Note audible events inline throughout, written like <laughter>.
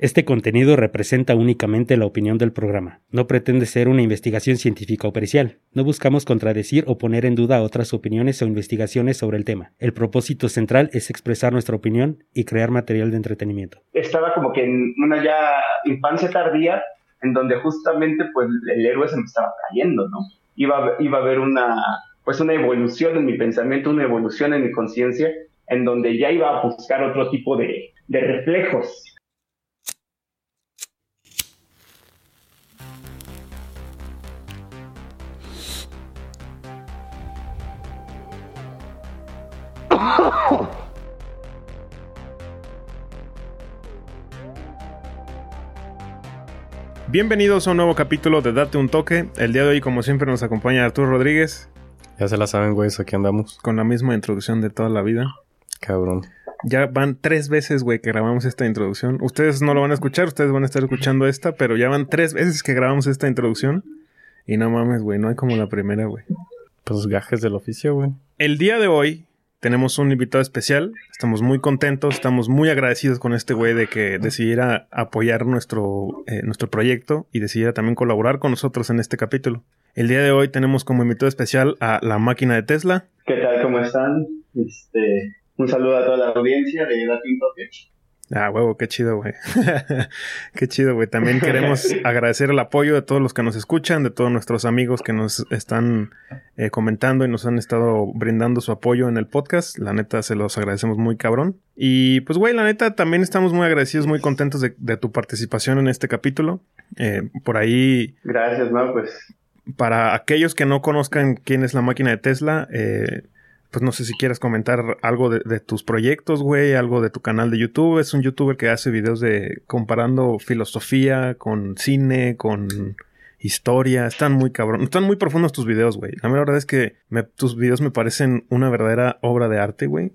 Este contenido representa únicamente la opinión del programa. No pretende ser una investigación científica o pericial. No buscamos contradecir o poner en duda otras opiniones o investigaciones sobre el tema. El propósito central es expresar nuestra opinión y crear material de entretenimiento. Estaba como que en una ya infancia tardía, en donde justamente pues el héroe se me estaba cayendo, ¿no? Iba, iba a haber una, pues una evolución en mi pensamiento, una evolución en mi conciencia, en donde ya iba a buscar otro tipo de, de reflejos <laughs> Bienvenidos a un nuevo capítulo de Date un Toque. El día de hoy, como siempre, nos acompaña Arturo Rodríguez. Ya se la saben, güey, aquí andamos. Con la misma introducción de toda la vida. Cabrón. Ya van tres veces, güey, que grabamos esta introducción. Ustedes no lo van a escuchar, ustedes van a estar escuchando esta, pero ya van tres veces que grabamos esta introducción. Y no mames, güey, no hay como la primera, güey. Pues gajes del oficio, güey. El día de hoy tenemos un invitado especial. Estamos muy contentos, estamos muy agradecidos con este güey de que decidiera apoyar nuestro, eh, nuestro proyecto y decidiera también colaborar con nosotros en este capítulo. El día de hoy tenemos como invitado especial a la máquina de Tesla. ¿Qué tal? ¿Cómo están? Este, un saludo a toda la audiencia de Latin Topic. Ah, huevo, qué chido, güey. <laughs> qué chido, güey. También queremos <laughs> agradecer el apoyo de todos los que nos escuchan, de todos nuestros amigos que nos están eh, comentando y nos han estado brindando su apoyo en el podcast. La neta, se los agradecemos muy cabrón. Y pues, güey, la neta, también estamos muy agradecidos, muy contentos de, de tu participación en este capítulo. Eh, por ahí. Gracias, ¿no? Pues. Para aquellos que no conozcan quién es la máquina de Tesla, eh, pues no sé si quieres comentar algo de, tus proyectos, güey, algo de tu canal de YouTube. Es un youtuber que hace videos de comparando filosofía con cine, con historia. Están muy cabrón, están muy profundos tus videos, güey. La verdad es que tus videos me parecen una verdadera obra de arte, güey.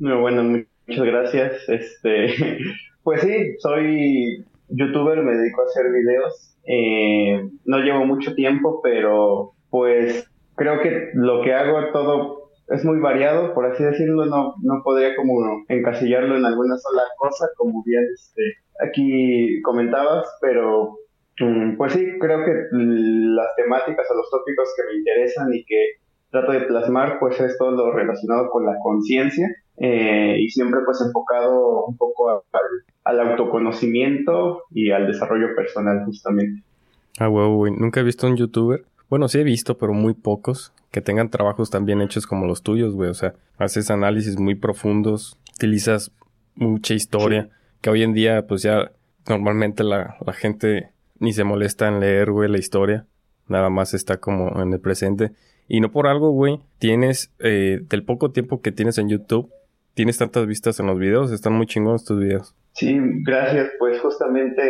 No, bueno, muchas gracias. Este, <laughs> pues sí, soy youtuber, me dedico a hacer videos. Eh, no llevo mucho tiempo, pero pues creo que lo que hago todo es muy variado, por así decirlo, no, no podría como encasillarlo en alguna sola cosa, como bien este, aquí comentabas, pero mm, pues sí, creo que las temáticas o los tópicos que me interesan y que trato de plasmar, pues es todo lo relacionado con la conciencia eh, y siempre pues enfocado un poco al, autoconocimiento y al desarrollo personal justamente. Ah, güey. Nunca he visto un youtuber. Bueno, sí he visto, pero muy pocos que tengan trabajos tan bien hechos como los tuyos, güey. O sea, haces análisis muy profundos, utilizas mucha historia, que hoy en día, pues ya normalmente la, la gente ni se molesta en leer, güey, la historia. Nada más está como en el presente. Y no por algo, güey, tienes, eh, del poco tiempo que tienes en YouTube, tienes tantas vistas en los videos, están muy chingones tus videos. Sí, gracias. Pues justamente,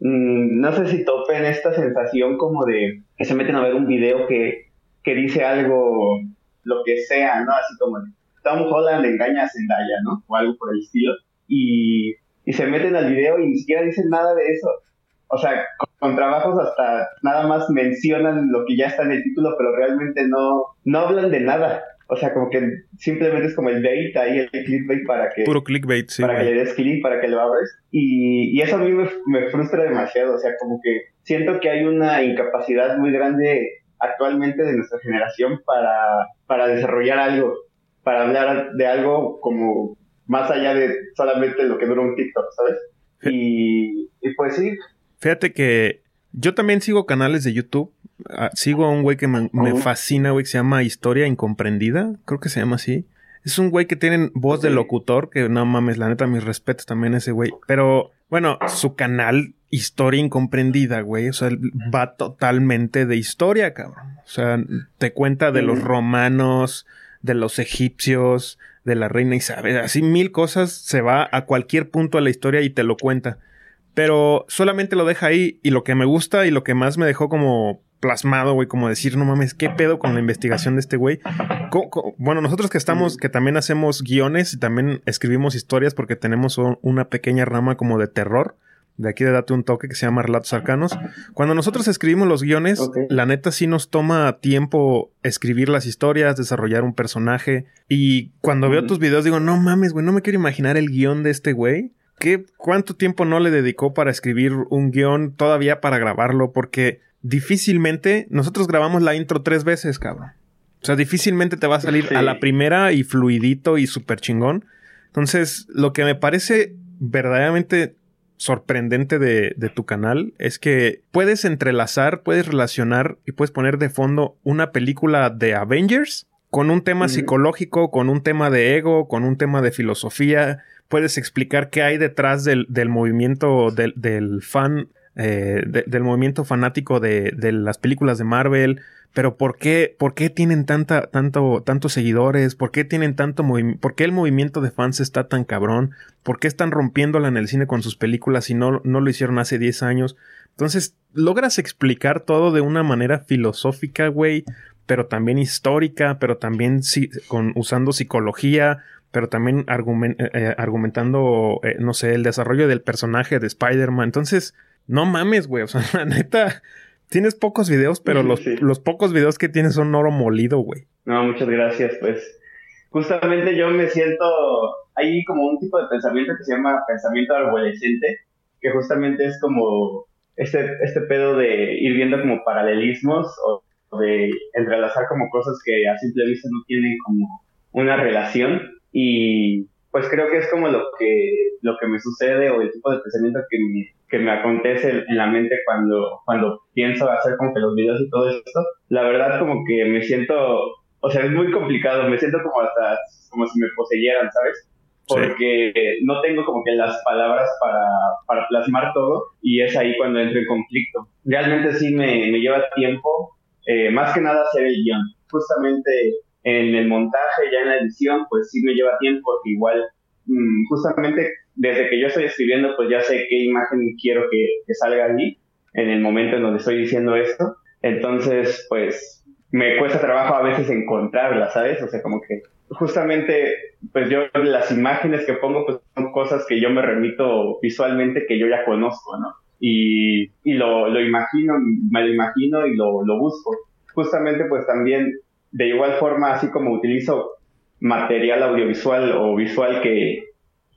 mmm, no sé si topen esta sensación como de que se meten a ver un video que que dice algo, lo que sea, ¿no? Así como Tom Holland engaña a Zendaya, ¿no? O algo por el estilo. Y, y se meten al video y ni siquiera dicen nada de eso. O sea, con, trabajos hasta nada más mencionan lo que ya está en el título, pero realmente no, no hablan de nada. O sea, como que simplemente es como el bait ahí, el clickbait para que... Puro clickbait, sí. Para que le des click, para que lo abres. Y, y eso a mí me, me frustra demasiado. O sea, como que siento que hay una incapacidad muy grande actualmente de nuestra generación para, para desarrollar algo, para hablar de algo como más allá de solamente lo que dura un TikTok, ¿sabes? Y, y pues sí. Fíjate que yo también sigo canales de YouTube. Ah, sigo a un güey que me, me fascina, güey, que se llama Historia Incomprendida. Creo que se llama así. Es un güey que tiene voz de locutor, que no mames, la neta, mis respetos también a ese güey. Pero, bueno, su canal, Historia Incomprendida, güey, o sea, va totalmente de historia, cabrón. O sea, te cuenta de los romanos, de los egipcios, de la reina Isabel, así mil cosas, se va a cualquier punto de la historia y te lo cuenta. Pero solamente lo deja ahí y lo que me gusta y lo que más me dejó como plasmado, güey, como decir, no mames, ¿qué pedo con la investigación de este güey? Bueno, nosotros que estamos, que también hacemos guiones y también escribimos historias porque tenemos una pequeña rama como de terror. De aquí de Date un toque que se llama Relatos Arcanos. Cuando nosotros escribimos los guiones, la neta sí nos toma tiempo escribir las historias, desarrollar un personaje. Y cuando veo tus videos digo, no mames, güey, no me quiero imaginar el guion de este güey. ¿Qué, ¿Cuánto tiempo no le dedicó para escribir un guion todavía para grabarlo? Porque difícilmente nosotros grabamos la intro tres veces, cabrón. O sea, difícilmente te va a salir a la primera y fluidito y súper chingón. Entonces, lo que me parece verdaderamente sorprendente de, de, tu canal es que puedes entrelazar, puedes relacionar y puedes poner de fondo una película de Avengers con un tema psicológico, con un tema de ego, con un tema de filosofía. Puedes explicar qué hay detrás del, del movimiento del, del fan eh, del movimiento fanático de, de, las películas de Marvel. Pero ¿por qué, por qué tienen tanta, tanto, tantos seguidores? ¿Por qué tienen tanto movimiento? ¿Por qué el movimiento de fans está tan cabrón? ¿Por qué están rompiéndola en el cine con sus películas y no, no lo hicieron hace 10 años? Entonces, logras explicar todo de una manera filosófica, güey, pero también histórica, pero también con, usando psicología, pero también eh, eh, argumentando, no sé, el desarrollo del personaje de Spider-Man. Entonces, no mames, güey. O sea, <laughs> la neta, tienes pocos videos, pero los, los pocos videos que tienes son oro molido, güey. No, muchas gracias, pues. Justamente yo me siento hay como un tipo de pensamiento que se llama pensamiento arborescente, que justamente es como este, este pedo de ir viendo como paralelismos o de entrelazar como cosas que a simple vista no tienen como una relación y pues creo que es como lo que lo que me sucede o el tipo de pensamiento que me, que me acontece en la mente cuando, cuando pienso hacer como que los videos y todo esto. La verdad como que me siento, o sea, es muy complicado, me siento como hasta como si me poseyeran, ¿sabes? Porque no tengo como que las palabras para, para plasmar todo y es ahí cuando entro en conflicto. Realmente sí me, me lleva tiempo, eh, más que nada hacer el guion. Justamente en el montaje, ya en la edición, pues sí me lleva tiempo porque igual mm, justamente desde que yo estoy escribiendo, pues ya sé qué imagen quiero que, salga allí en el momento en donde estoy diciendo esto. Entonces, pues me cuesta trabajo a veces encontrarla, ¿sabes? O sea, como que justamente, pues yo las imágenes que pongo, pues son cosas que yo me remito visualmente que yo ya conozco, ¿no? Y, y lo, lo imagino, me lo imagino y lo, lo busco. Justamente, pues también, de igual forma, así como utilizo material audiovisual o visual que,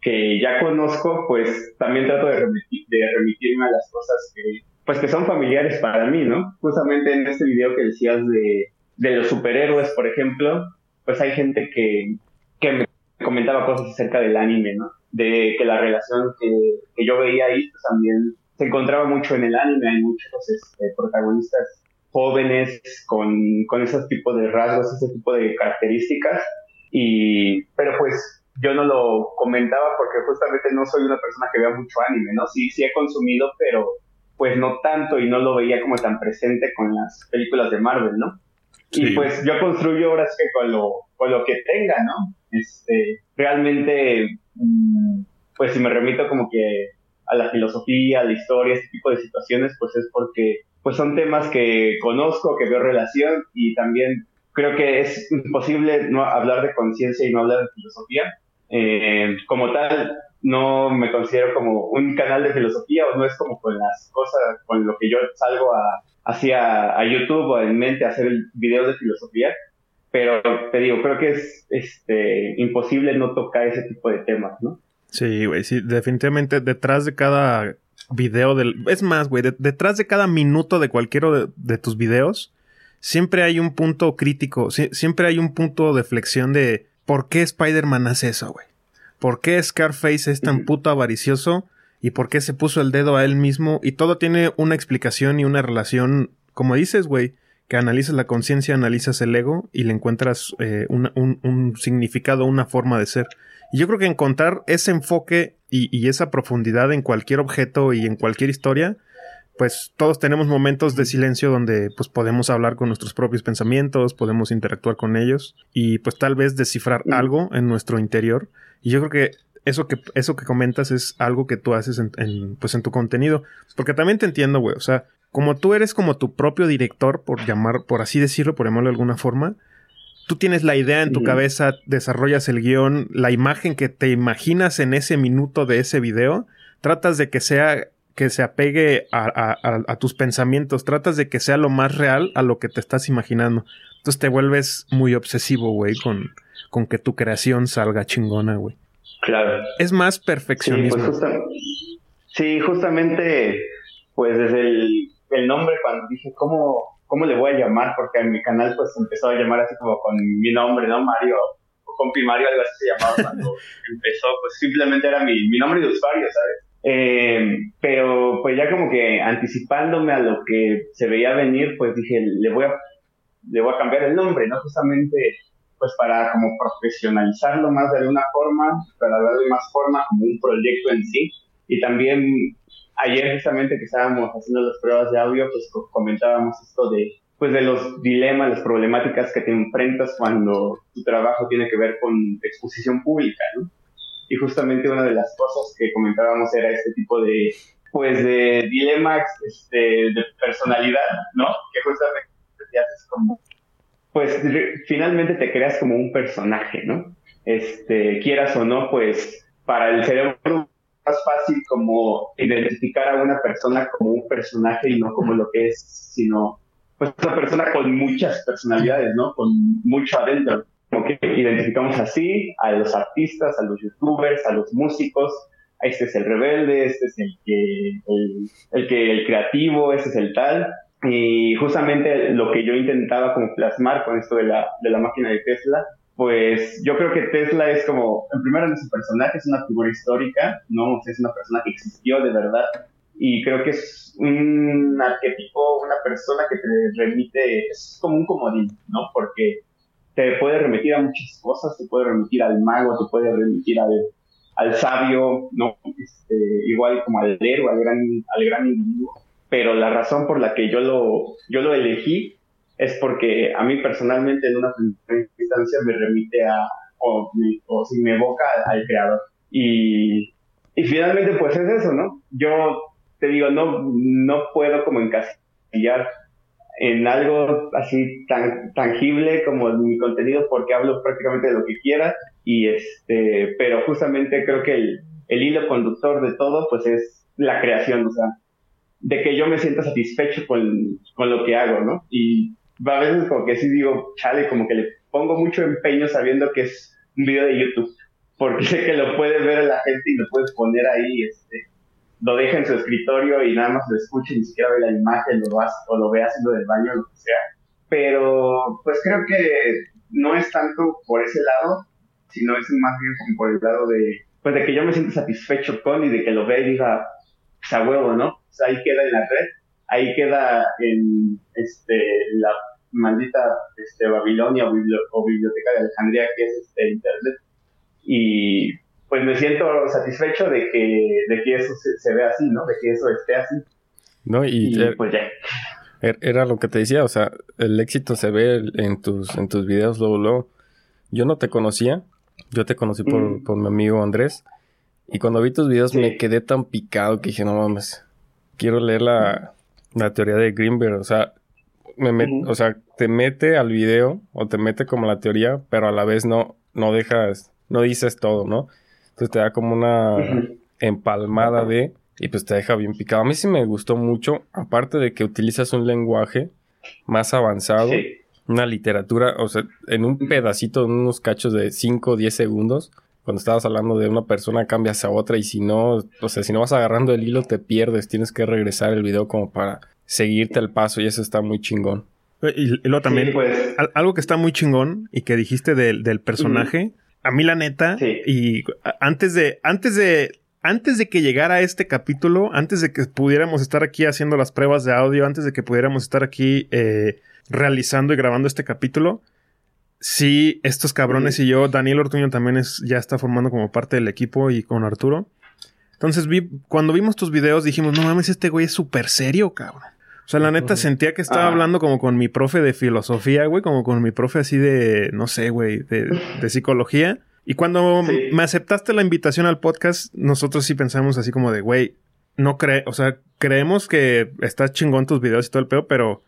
que ya conozco, pues también trato de, remitirme a las cosas que, pues que son familiares para mí, ¿no? Justamente en este video que decías de, de los superhéroes, por ejemplo, pues hay gente que, que me comentaba cosas acerca del anime, ¿no? De que la relación que, que yo veía ahí pues, también se encontraba mucho en el anime, hay muchos este, protagonistas jóvenes con, con esos tipos de rasgos, ese tipo de características, y, pero pues yo no lo comentaba porque justamente no soy una persona que vea mucho anime, ¿no? Sí, sí he consumido, pero pues no tanto y no lo veía como tan presente con las películas de Marvel, ¿no? Y pues yo construyo ahora sí que con lo, con lo que tenga, ¿no? Este, realmente, mm, pues si me remito como que a la filosofía, a la historia, este tipo de situaciones, pues es porque pues son temas que conozco, que veo relación y también creo que es imposible no hablar de conciencia y no hablar de filosofía eh, como tal, no me considero como un canal de filosofía o no es como con las cosas, con lo que yo salgo a, hacia a YouTube o en mente a hacer videos de filosofía, pero te digo, creo que es este, imposible no tocar ese tipo de temas, ¿no? Sí, güey, sí, definitivamente detrás de cada video del... Es más, güey, detrás de cada minuto de cualquiera de, de, tus videos, siempre hay un punto crítico, siempre hay un punto de flexión de ¿por qué Spider-Man hace eso, güey? por qué Scarface es tan puto avaricioso y por qué se puso el dedo a él mismo y todo tiene una explicación y una relación, como dices, güey, que analizas la conciencia, analizas el ego y le encuentras eh, un, un, significado, una forma de ser. Y yo creo que encontrar ese enfoque y, y esa profundidad en cualquier objeto y en cualquier historia pues todos tenemos momentos de silencio donde pues podemos hablar con nuestros propios pensamientos, podemos interactuar con ellos y pues tal vez descifrar algo en nuestro interior. Y yo creo que eso que, eso que comentas es algo que tú haces en, pues en tu contenido. Porque también te entiendo, güey. O sea, como tú eres como tu propio director, por llamar, por así decirlo, por llamarlo de alguna forma, tú tienes la idea en tu cabeza, desarrollas el guion, la imagen que te imaginas en ese minuto de ese video, tratas de que sea que se apegue a, tus pensamientos, tratas de que sea lo más real a lo que te estás imaginando. Entonces te vuelves muy obsesivo, güey, con, con que tu creación salga chingona, güey. Claro. Es más perfeccionismo. Sí, pues justamente, pues desde el, nombre, cuando dije, ¿cómo, ¿cómo le voy a llamar? Porque en mi canal pues empezó a llamar así como con mi nombre, ¿no? Mario, o compi Mario, algo así se llamaba cuando <laughs> empezó, pues simplemente era mi, mi nombre de usuario, ¿sabes? Eh, pero pues ya como que anticipándome a lo que se veía venir, pues dije, le voy a, le voy a cambiar el nombre, ¿no? Justamente pues para como profesionalizarlo más de alguna forma, para darle más forma como un proyecto en sí. Y también ayer justamente que estábamos haciendo las pruebas de audio, pues comentábamos esto de pues de los dilemas, las problemáticas que te enfrentas cuando tu trabajo tiene que ver con exposición pública, ¿no? y justamente una de las cosas que comentábamos era este tipo de, pues, de dilemas este, de personalidad, ¿no? Que justamente te haces como, pues, finalmente te creas como un personaje, ¿no? Este, quieras o no, pues, para el cerebro más fácil como identificar a una persona como un personaje y no como lo que es, sino pues una persona con muchas personalidades, ¿no? Con mucho adentro como que identificamos así a los artistas, a los youtubers, a los músicos, este es el rebelde, este es el que el, el, que el creativo, este es el tal. Y justamente lo que yo intentaba como plasmar con esto de la, de la máquina de Tesla, pues yo creo que Tesla es como, en primer lugar, es un personaje, es una figura histórica, no es una persona que existió de verdad. Y creo que es un arquetipo, una persona que te remite, es como un comodín, ¿no? Porque te puede remitir a muchas cosas, te puede remitir al mago, te puede remitir al, al sabio, ¿no? Este, igual como al héroe, al gran, al gran individuo. Pero la razón por la que yo lo, yo lo elegí es porque a mí personalmente en una primera instancia me remite a, o, o si me evoca al, creador. Y, y finalmente pues es eso, ¿no? Yo te digo, no, no puedo como encasillar en algo así tan tangible como mi contenido porque hablo prácticamente de lo que quiera y este pero justamente creo que el, el hilo conductor de todo pues es la creación o sea de que yo me sienta satisfecho con, con lo que hago no y a veces como que sí digo chale como que le pongo mucho empeño sabiendo que es un video de YouTube porque <laughs> sé que lo puede ver la gente y lo puedes poner ahí este lo deja en su escritorio y nada más lo escucha ni siquiera ve la imagen lo o lo ve haciendo del baño lo que sea. Pero pues creo que no es tanto por ese lado, sino es más bien como por el lado de, pues de que yo me siento satisfecho con y de que lo vea y diga, pues a huevo, ¿no? Sea, ahí queda en la red, ahí queda en este, la maldita este, Babilonia o, biblioteca de Alejandría que es este internet. Y pues me siento satisfecho de que, de que eso se, vea así, ¿no? De que eso esté así. No, y, pues ya. Er, era lo que te decía, o sea, el éxito se ve en tus, en tus videos luego, luego. Yo no te conocía, yo te conocí por, mm. por mi amigo Andrés. Y cuando vi tus videos me quedé tan picado que dije, no mames, quiero leer la, la teoría de Greenberg. O sea, me o sea, te mete al video o te mete como la teoría, pero a la vez no, no dejas, no dices todo, ¿no? Entonces te da como una empalmada de... Y pues te deja bien picado. A mí sí me gustó mucho, aparte de que utilizas un lenguaje más avanzado, una literatura, o sea, en un pedacito, en unos cachos de 5 o 10 segundos, cuando estabas hablando de una persona cambias a otra y si no, o sea, si no vas agarrando el hilo te pierdes, tienes que regresar el video como para seguirte el paso y eso está muy chingón. Y, luego también, pues. algo que está muy chingón y que dijiste del, del personaje, a mí la neta, y antes de, antes de, antes de que llegara este capítulo, antes de que pudiéramos estar aquí haciendo las pruebas de audio, antes de que pudiéramos estar aquí eh, realizando y grabando este capítulo, sí, estos cabrones y yo, Daniel Ortuño también es, ya está formando como parte del equipo y con Arturo. Entonces vi, cuando vimos tus videos dijimos, no mames, este güey es súper serio, cabrón. O sea, la neta sentía que estaba hablando como con mi profe de filosofía, güey, como con mi profe así de, no sé, güey, de, de psicología. Y cuando me aceptaste la invitación al podcast, nosotros sí pensamos así como de, güey, no cree, o sea, creemos que está chingón tus videos y todo el pedo, pero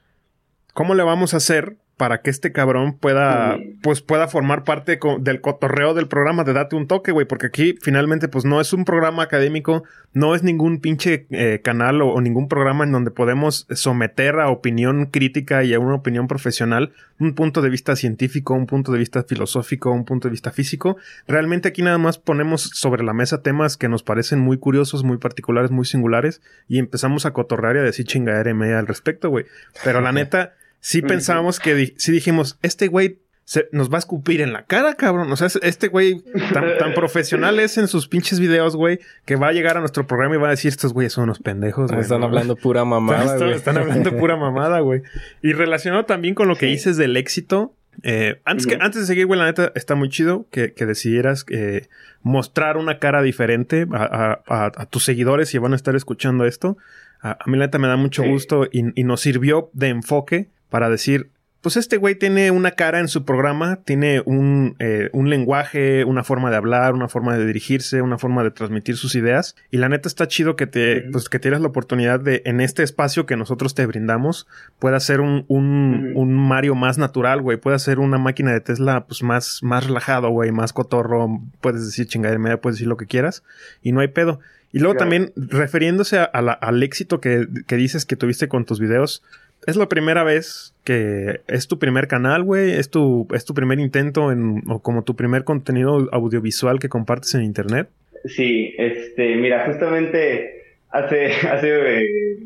¿cómo le vamos a hacer para que este cabrón pueda, pues pueda formar parte del cotorreo del programa de Date un Toque, güey, porque aquí finalmente pues no es un programa académico, no es ningún pinche eh, canal o, ningún programa en donde podemos someter a opinión crítica y a una opinión profesional un punto de vista científico, un punto de vista filosófico, un punto de vista físico. Realmente aquí nada más ponemos sobre la mesa temas que nos parecen muy curiosos, muy particulares, muy singulares y empezamos a cotorrear y a decir chingadera al respecto, güey. Pero la neta sí pensábamos que sí dijimos, este güey se, nos va a escupir en la cara, cabrón. O sea, este güey tan, <laughs> profesional es en sus pinches videos, güey, que va a llegar a nuestro programa y va a decir, estos güeyes son unos pendejos, güey. Están hablando pura mamada, güey. Están, hablando pura mamada, güey. Y relacionado también con lo que dices del éxito, eh, antes, que, antes de seguir, güey, la neta, está muy chido que, que decidieras eh, mostrar una cara diferente a, a, tus seguidores y van a estar escuchando esto. A, mí la neta me da mucho gusto y, y, nos sirvió de enfoque para decir, pues este güey tiene una cara en su programa, tiene un, eh, un, lenguaje, una forma de hablar, una forma de dirigirse, una forma de transmitir sus ideas. Y la neta está chido que te, pues que tienes la oportunidad de, en este espacio que nosotros te brindamos, pueda ser un, un, un Mario más natural, güey. Pueda ser una máquina de Tesla, pues más, más relajado, güey, más cotorro. Puedes decir chingadera media, puedes decir lo que quieras. Y no hay pedo. Y luego también, refiriéndose a, al éxito que, que dices que tuviste con tus videos, es la primera vez que es tu primer canal, güey, es tu, es tu primer intento en, o como tu primer contenido audiovisual que compartes en internet. Sí, este, mira, justamente hace, <laughs> hace eh,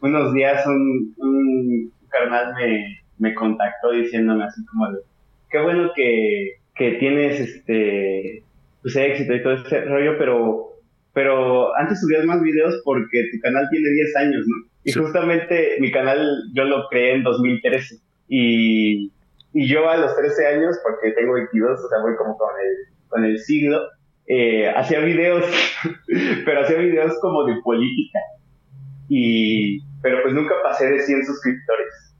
unos días un, un carnal me, me contactó diciéndome así como de, qué bueno que, que tienes este, pues éxito y todo ese rollo, pero, pero antes subías más videos porque tu canal tiene 10 años, ¿no? Y justamente mi canal yo lo creé en 2013. Y, y yo a los 13 años, porque tengo 22, o sea, voy como con el, con el siglo, eh, hacía videos, <laughs> pero hacía videos como de política. Y, pero pues nunca pasé de 100 suscriptores.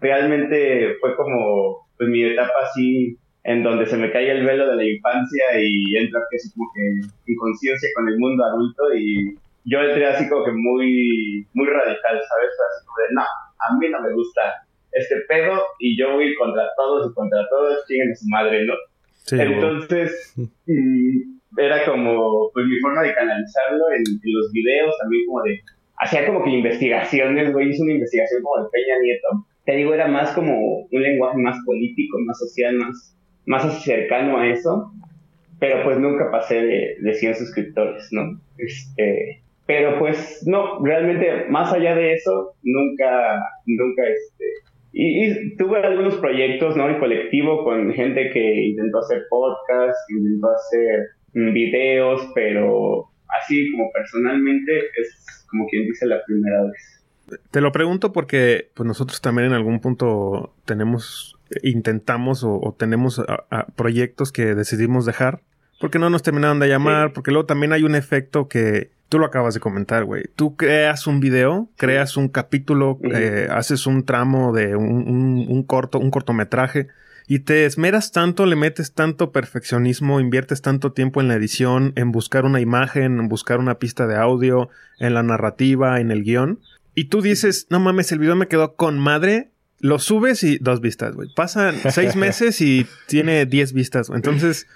Realmente fue como pues mi etapa así en donde se me cae el velo de la infancia y es como que conciencia con el mundo adulto y yo entré así como que muy, muy radical, ¿sabes? Así como de, no, a mí no me gusta este pedo y yo voy contra todos y contra todos, chinguen su madre, ¿no? Entonces, mm, era como, pues mi forma de canalizarlo en, los videos, también como de, hacía como que investigaciones, güey, hice una investigación como de Peña Nieto. Te digo, era más como un lenguaje más político, más social, más, más cercano a eso, pero pues nunca pasé de, de 100 suscriptores, ¿no? Este, pero pues no, realmente más allá de eso, nunca, nunca este... Y, tuve algunos proyectos, ¿no? En colectivo con gente que intentó hacer podcasts, intentó hacer mm, videos, pero así como personalmente es como quien dice la primera vez. Te lo pregunto porque pues nosotros también en algún punto tenemos, intentamos o, tenemos proyectos que decidimos dejar porque no nos terminaron de llamar, porque luego también hay un efecto que Tú lo acabas de comentar, güey. Tú creas un video, creas un capítulo, eh, haces un tramo de un, corto, un cortometraje y te esmeras tanto, le metes tanto perfeccionismo, inviertes tanto tiempo en la edición, en buscar una imagen, en buscar una pista de audio, en la narrativa, en el guion. Y tú dices, no mames, el video me quedó con madre. Lo subes y dos vistas, güey. Pasan seis <laughs> meses y tiene diez vistas. Entonces,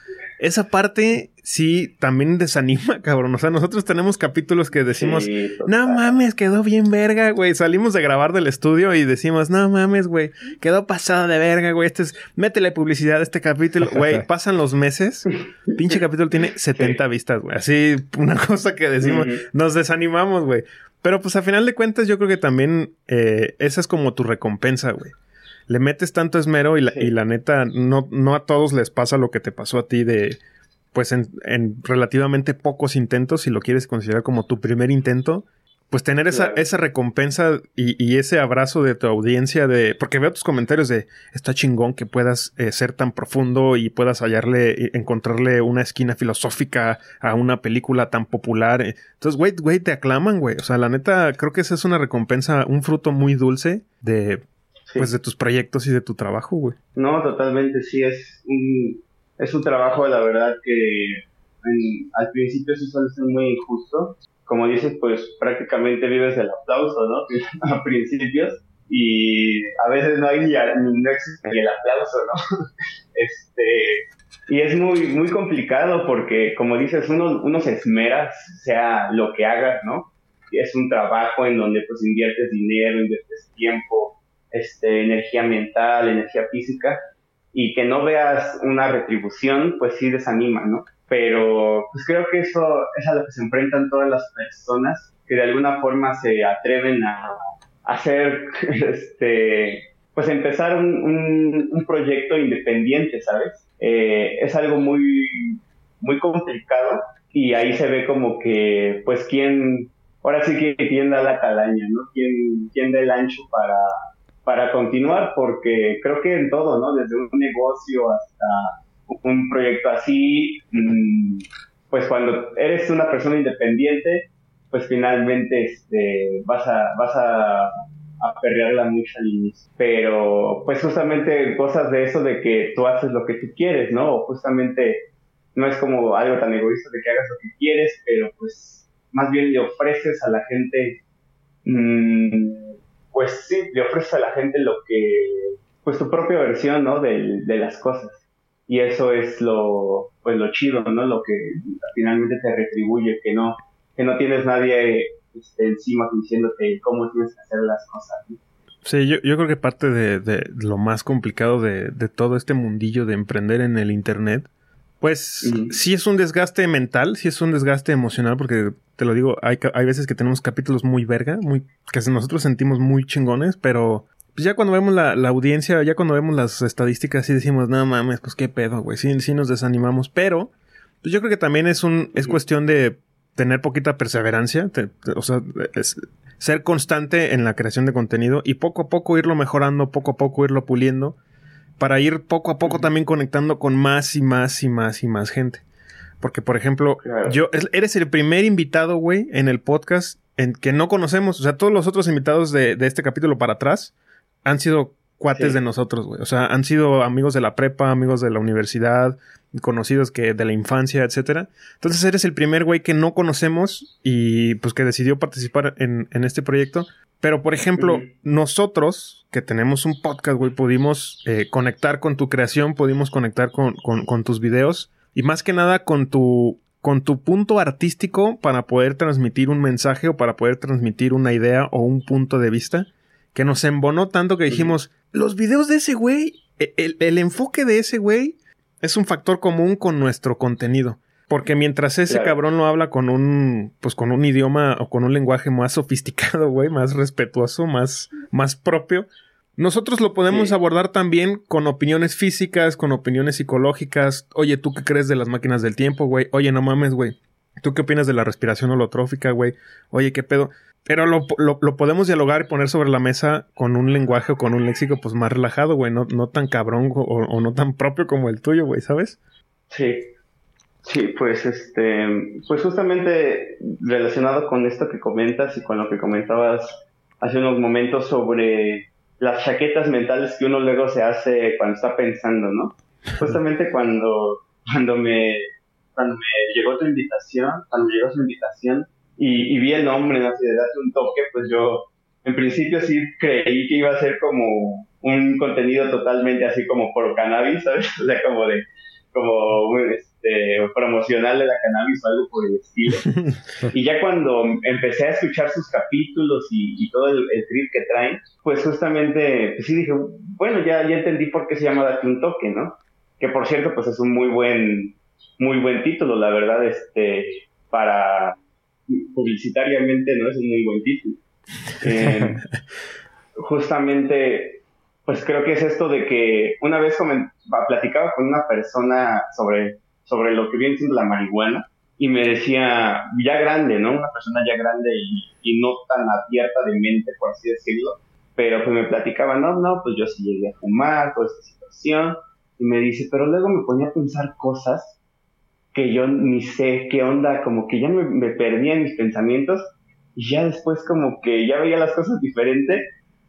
esa parte sí también desanima, <laughs> cabrón. O sea, nosotros tenemos capítulos que decimos, no mames, quedó bien verga, güey. Salimos de grabar del estudio y decimos, no mames, güey, quedó pasada de verga, güey. Este es, métele publicidad a este capítulo, <laughs> güey. Pasan los meses, pinche capítulo tiene 70 vistas, güey. Así, una <laughs> cosa que decimos, nos desanimamos, güey. Pero pues a final de cuentas yo creo que también eh, esa es como tu recompensa, güey le metes tanto esmero y la, y la neta, no, no a todos les pasa lo que te pasó a ti de, pues en, en relativamente pocos intentos, si lo quieres considerar como tu primer intento, pues tener esa, esa recompensa y, y, ese abrazo de tu audiencia de, porque veo tus comentarios de, está chingón que puedas eh, ser tan profundo y puedas hallarle, encontrarle una esquina filosófica a una película tan popular. Entonces, güey, güey, te aclaman, güey. O sea, la neta, creo que esa es una recompensa, un fruto muy dulce de, pues de tus proyectos y de tu trabajo, güey. No, totalmente, sí, es un, es un trabajo, la verdad, que al principio sí suele ser muy injusto. Como dices, pues prácticamente vives del aplauso, ¿no? <laughs> a principios. Y a veces no hay ni, no existe ni el aplauso, ¿no? <laughs> este, y es muy, muy complicado porque, como dices, uno, uno se esmera, sea lo que hagas, ¿no? Es un trabajo en donde pues inviertes dinero, inviertes tiempo, este, energía mental, energía física, y que no veas una retribución, pues sí desanima, ¿no? Pero pues creo que eso es a lo que se enfrentan todas las personas que de alguna forma se atreven a, hacer, <laughs> este, pues empezar un, un, proyecto independiente, ¿sabes? Eh, es algo muy, muy complicado y ahí se ve como que, pues, quién, ahora sí que quién da la calaña, ¿no? ¿Quién, quién el ancho para, para continuar, porque creo que en todo, ¿no? Desde un negocio hasta un proyecto así, mm, pues cuando eres una persona independiente, pues finalmente este, vas a, vas a, a perrearla mucho al inicio. Pero pues justamente cosas de eso de que tú haces lo que tú quieres, ¿no? O justamente no es como algo tan egoísta de que hagas lo que quieres, pero pues más bien le ofreces a la gente mmm, pues sí, le ofreces a la gente lo que, pues tu propia versión, ¿no? De, de las cosas. Y eso es lo, pues lo chido, ¿no? Lo que finalmente te retribuye, que no, que no tienes nadie este, encima diciéndote cómo tienes que hacer las cosas. Sí, yo, yo creo que parte de, de lo más complicado de, de, todo este mundillo de emprender en el Internet pues sí es un desgaste mental, sí es un desgaste emocional, porque te lo digo, hay, hay veces que tenemos capítulos muy verga, muy, que nosotros sentimos muy chingones, pero pues ya cuando vemos la, la, audiencia, ya cuando vemos las estadísticas, sí decimos, no mames, pues qué pedo, güey, sí, sí nos desanimamos, pero pues yo creo que también es un, es cuestión de tener poquita perseverancia, o sea, es, ser constante en la creación de contenido y poco a poco irlo mejorando, poco a poco irlo puliendo para ir poco a poco también conectando con más y más y más y más gente. Porque, por ejemplo, yo, eres el primer invitado, güey, en el podcast en que no conocemos. O sea, todos los otros invitados de, de este capítulo para atrás han sido cuates de nosotros, güey. O sea, han sido amigos de la prepa, amigos de la universidad, conocidos que de la infancia, etcétera. Entonces eres el primer güey que no conocemos y pues que decidió participar en, en este proyecto. Pero, por ejemplo, nosotros que tenemos un podcast, güey, pudimos eh, conectar con tu creación, pudimos conectar con, con, con, tus videos y más que nada con tu, con tu punto artístico para poder transmitir un mensaje o para poder transmitir una idea o un punto de vista que nos embonó tanto que dijimos, los videos de ese güey, e, el, el enfoque de ese güey es un factor común con nuestro contenido. Porque mientras ese cabrón lo habla con un, pues con un idioma o con un lenguaje más sofisticado, güey, más respetuoso, más, más propio, nosotros lo podemos abordar también con opiniones físicas, con opiniones psicológicas. Oye, ¿tú qué crees de las máquinas del tiempo, güey? Oye, no mames, güey. ¿Tú qué opinas de la respiración holotrófica, güey? Oye, ¿qué pedo? Pero lo, lo, podemos dialogar y poner sobre la mesa con un lenguaje o con un léxico, pues más relajado, güey. No, no tan cabrón o, o no tan propio como el tuyo, güey, ¿sabes? Sí, Sí, pues este, pues justamente relacionado con esto que comentas y con lo que comentabas hace unos momentos sobre las chaquetas mentales que uno luego se hace cuando está pensando, ¿no? Justamente cuando, cuando me, cuando me llegó tu invitación, cuando me llegó su invitación y, y vi el nombre, ¿no? Si de darte un toque, pues yo en principio sí creí que iba a ser como un contenido totalmente así como por cannabis, ¿sabes? <laughs> O sea, como de, como este, promocional de la cannabis o algo por el estilo. <laughs> y ya cuando empecé a escuchar sus capítulos y, todo el, trip que traen, pues justamente, pues sí dije, bueno, ya, ya entendí por qué se llama Date un toque, ¿no? Que por cierto, pues es un muy buen, muy buen título, la verdad, este, para publicitariamente, ¿no? Es un muy buen título. Eh, <laughs> justamente, pues creo que es esto de que una vez platicaba con una persona sobre, sobre lo que viene siendo la marihuana y me decía, ya grande, ¿no? Una persona ya grande y, no tan abierta de mente, por así decirlo, pero pues me platicaba, no, no, pues yo sí llegué a fumar, toda esta situación, y me dice, pero luego me ponía a pensar cosas que yo ni sé qué onda, como que ya me, me perdía en mis pensamientos, y ya después como que ya veía las cosas diferentes,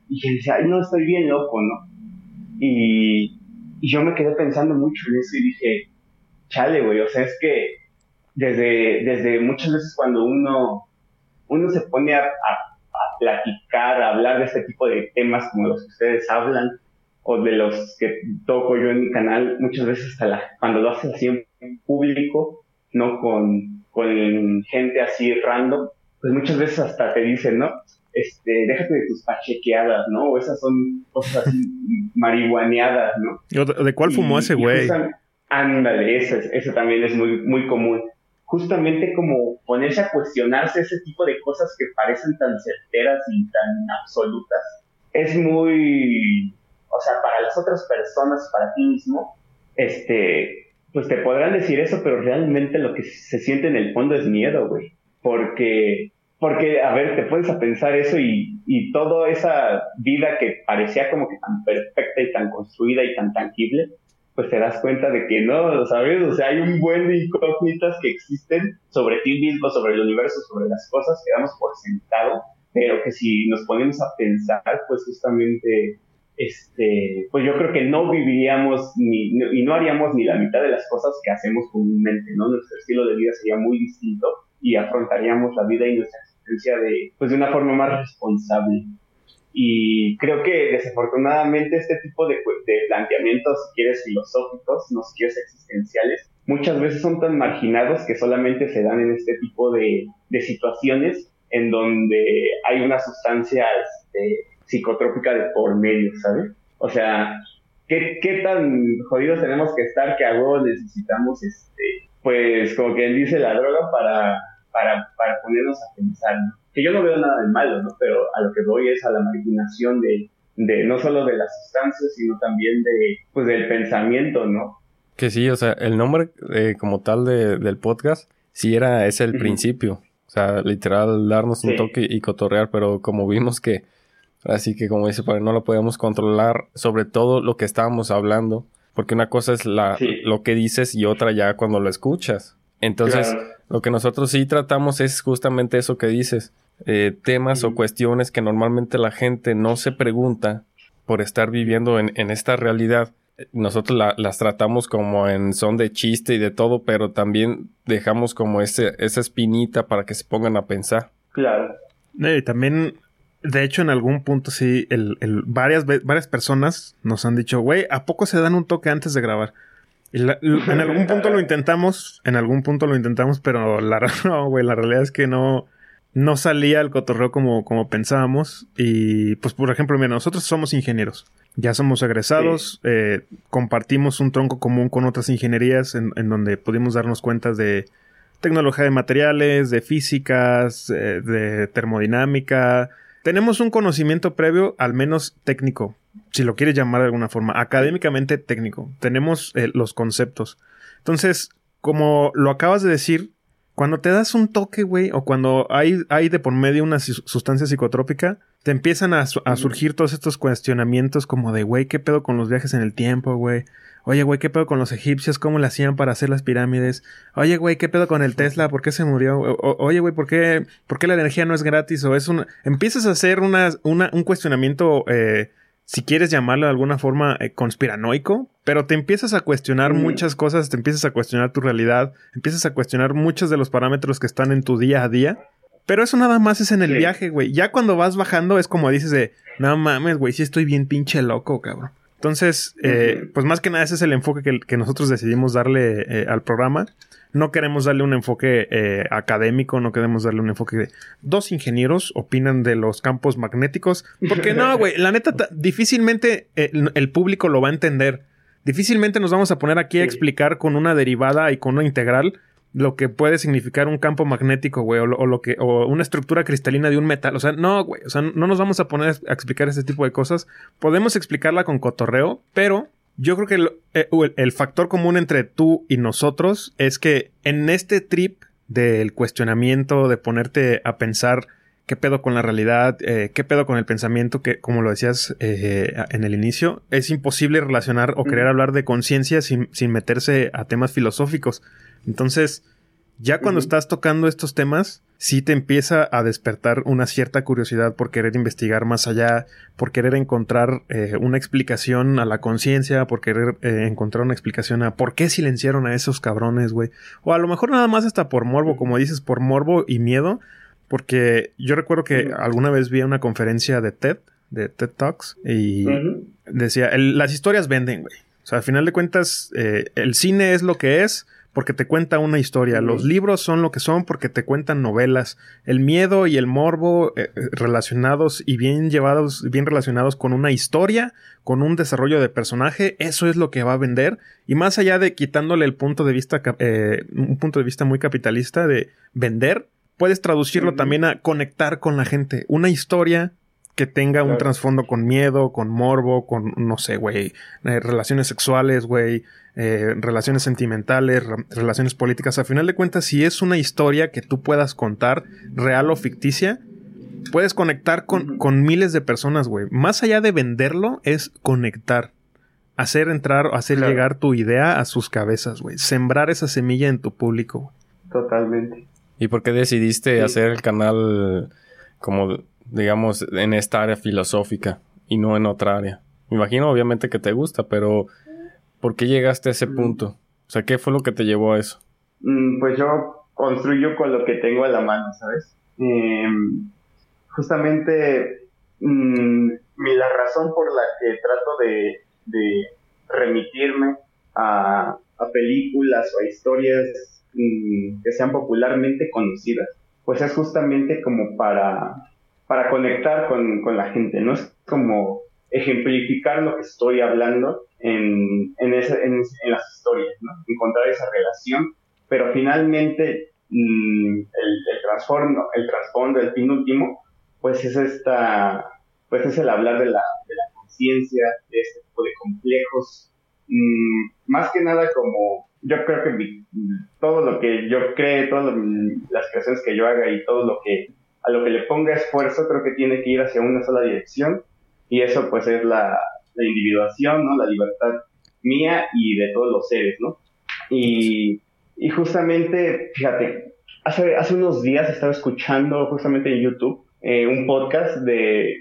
y yo decía, ay, no, estoy bien loco, ¿no? Y, y yo me quedé pensando mucho en eso y dije, chale, güey, o sea, es que desde, desde muchas veces cuando uno, uno se pone a, a, platicar, a hablar de este tipo de temas como los que ustedes hablan, o de los que toco yo en mi canal, muchas veces hasta la, cuando lo haces así en público, no con, con gente así random, pues muchas veces hasta te dicen, ¿no? Este, déjate de tus pachequeadas, ¿no? O esas son cosas así <laughs> marihuaneadas, ¿no? ¿De cuál fumó ese güey? Ándale, ese, ese también es muy, muy común justamente como ponerse a cuestionarse ese tipo de cosas que parecen tan certeras y tan absolutas, es muy, o sea, para las otras personas, para ti mismo, este, pues te podrán decir eso, pero realmente lo que se siente en el fondo es miedo, güey. Porque, porque, a ver, te puedes a pensar eso y, y toda esa vida que parecía como que tan perfecta y tan construida y tan tangible, pues te das cuenta de que no, ¿sabes? O sea, hay un buen de incógnitas que existen sobre ti mismo, sobre el universo, sobre las cosas que damos por sentado, pero que si nos ponemos a pensar, pues justamente, este, pues yo creo que no viviríamos ni, y no haríamos ni la mitad de las cosas que hacemos comúnmente. Nuestro estilo de vida sería muy distinto y afrontaríamos la vida y nuestra existencia de, pues de una forma más responsable. Y creo que desafortunadamente este tipo de, de planteamientos, si quieres, filosóficos, no si quieres existenciales, muchas veces son tan marginados que solamente se dan en este tipo de, de situaciones en donde hay una sustancia este, psicotrópica de por medio, ¿sabes? O sea, ¿qué, ¿qué, tan jodidos tenemos que estar que a huevo necesitamos, este, pues, como quien dice, la droga para, para, para ponernos a pensar, ¿no? que yo no veo nada de malo, ¿no? Pero a lo que voy es a la marginación de, de no solo de las sustancias, sino también de, pues, del pensamiento, ¿no? Que sí, o sea, el nombre eh, como tal de, del podcast, sí era, es el principio. O sea, literal, darnos un toque y cotorrear, pero como vimos que, así que como dice, no lo podíamos controlar, sobre todo lo que estábamos hablando, porque una cosa es la, lo que dices y otra ya cuando lo escuchas. Entonces, lo que nosotros sí tratamos es justamente eso que dices. Eh, temas o cuestiones que normalmente la gente no se pregunta por estar viviendo en, esta realidad. Nosotros las tratamos como en son de chiste y de todo, pero también dejamos como ese, esa espinita para que se pongan a pensar. Claro. y también, de hecho, en algún punto sí, el, varias, varias personas nos han dicho, güey, ¿a poco se dan un toque antes de grabar? en algún punto lo intentamos, en algún punto lo intentamos, pero la, <laughs> no, güey, la realidad es que no, no salía el cotorreo como, como pensábamos. Y pues, por ejemplo, mira, nosotros somos ingenieros. Ya somos egresados, eh, compartimos un tronco común con otras ingenierías en, donde pudimos darnos cuenta de tecnología de materiales, de físicas, eh, de termodinámica. Tenemos un conocimiento previo, al menos técnico, si lo quieres llamar de alguna forma, académicamente técnico. Tenemos eh, los conceptos. Entonces, como lo acabas de decir, cuando te das un toque, güey, o cuando hay, hay de por medio una sustancia psicotrópica, te empiezan a, surgir todos estos cuestionamientos como de, güey, ¿qué pedo con los viajes en el tiempo, güey? Oye, güey, ¿qué pedo con los egipcios? ¿Cómo le hacían para hacer las pirámides? Oye, güey, ¿qué pedo con el Tesla? ¿Por qué se murió? oye, güey, ¿por qué, ¿por qué la energía no es gratis? O es un... Empiezas a hacer una, una, un cuestionamiento eh, si quieres llamarlo de alguna forma eh, conspiranoico, pero te empiezas a cuestionar muchas cosas, te empiezas a cuestionar tu realidad, empiezas a cuestionar muchos de los parámetros que están en tu día a día. Pero eso nada más es en el viaje, güey. Ya cuando vas bajando es como dices de, no mames, güey, sí estoy bien pinche loco, cabrón. Entonces, eh, pues más que nada ese es el enfoque que, nosotros decidimos darle eh, al programa no queremos darle un enfoque eh, académico, no queremos darle un enfoque de dos ingenieros opinan de los campos magnéticos. Porque no, <laughs> güey, la neta, difícilmente eh, el público lo va a entender. Difícilmente nos vamos a poner aquí a explicar con una derivada y con una integral lo que puede significar un campo magnético, güey, o, lo que, o una estructura cristalina de un metal. O sea, no, güey, o sea, no nos vamos a poner a explicar ese tipo de cosas. Podemos explicarla con cotorreo, pero yo creo que eh, el, el, factor común entre tú y nosotros es que en este trip del cuestionamiento, de ponerte a pensar qué pedo con la realidad, eh, qué pedo con el pensamiento, que como lo decías eh, en el inicio, es imposible relacionar o querer hablar de conciencia sin, sin, meterse a temas filosóficos. Entonces, ya cuando estás tocando estos temas, sí te empieza a despertar una cierta curiosidad por querer investigar más allá, por querer encontrar eh, una explicación a la conciencia, por querer encontrar una explicación a por qué silenciaron a esos cabrones, güey. O a lo mejor nada más hasta por morbo, como dices, por morbo y miedo porque yo recuerdo que alguna vez vi una conferencia de TED, de TED Talks, y decía, las historias venden, güey. O sea, al final de cuentas, eh, el cine es lo que es porque te cuenta una historia. Los libros son lo que son porque te cuentan novelas. El miedo y el morbo eh, eh, relacionados y bien llevados, bien relacionados con una historia, con un desarrollo de personaje, eso es lo que va a vender. Y más allá de quitándole el punto de vista, un punto de vista muy capitalista de vender, puedes traducirlo también a conectar con la gente. Una historia que tenga un trasfondo con miedo, con morbo, con, no sé, güey, eh, relaciones sexuales, güey, eh, relaciones sentimentales, relaciones políticas. A final de cuentas, si es una historia que tú puedas contar, real o ficticia, puedes conectar con, con miles de personas, güey. Más allá de venderlo, es conectar. Hacer entrar, hacer llegar tu idea a sus cabezas, güey. Sembrar esa semilla en tu público. Totalmente. ¿Y por qué decidiste hacer el canal como, digamos, en esta área filosófica y no en otra área? Me imagino obviamente que te gusta, pero ¿por qué llegaste a ese mm. punto? O sea, ¿qué fue lo que te llevó a eso? Mm, pues yo construyo con lo que tengo a la mano, ¿sabes? Em, justamente mm, la razón por la que trato de, remitirme a, a películas o a historias que sean popularmente conocidas, pues es justamente como para, para conectar con, con la gente, ¿no? Es como ejemplificar lo que estoy hablando en, en, ese, en, las historias, ¿no? Encontrar esa relación, pero finalmente mm, el, el, trasfondo, el trasfondo, el fin último, pues es esta, pues es el hablar de la, de la conciencia, de este tipo de complejos, mm, más que nada como yo creo que todo lo que yo cree, todas las creaciones que yo haga y todo lo que a lo que le ponga esfuerzo, creo que tiene que ir hacia una sola dirección y eso pues es la, individuación, ¿no? La libertad mía y de todos los seres, ¿no? Y, y justamente, fíjate, hace, hace unos días estaba escuchando justamente en YouTube eh, un podcast de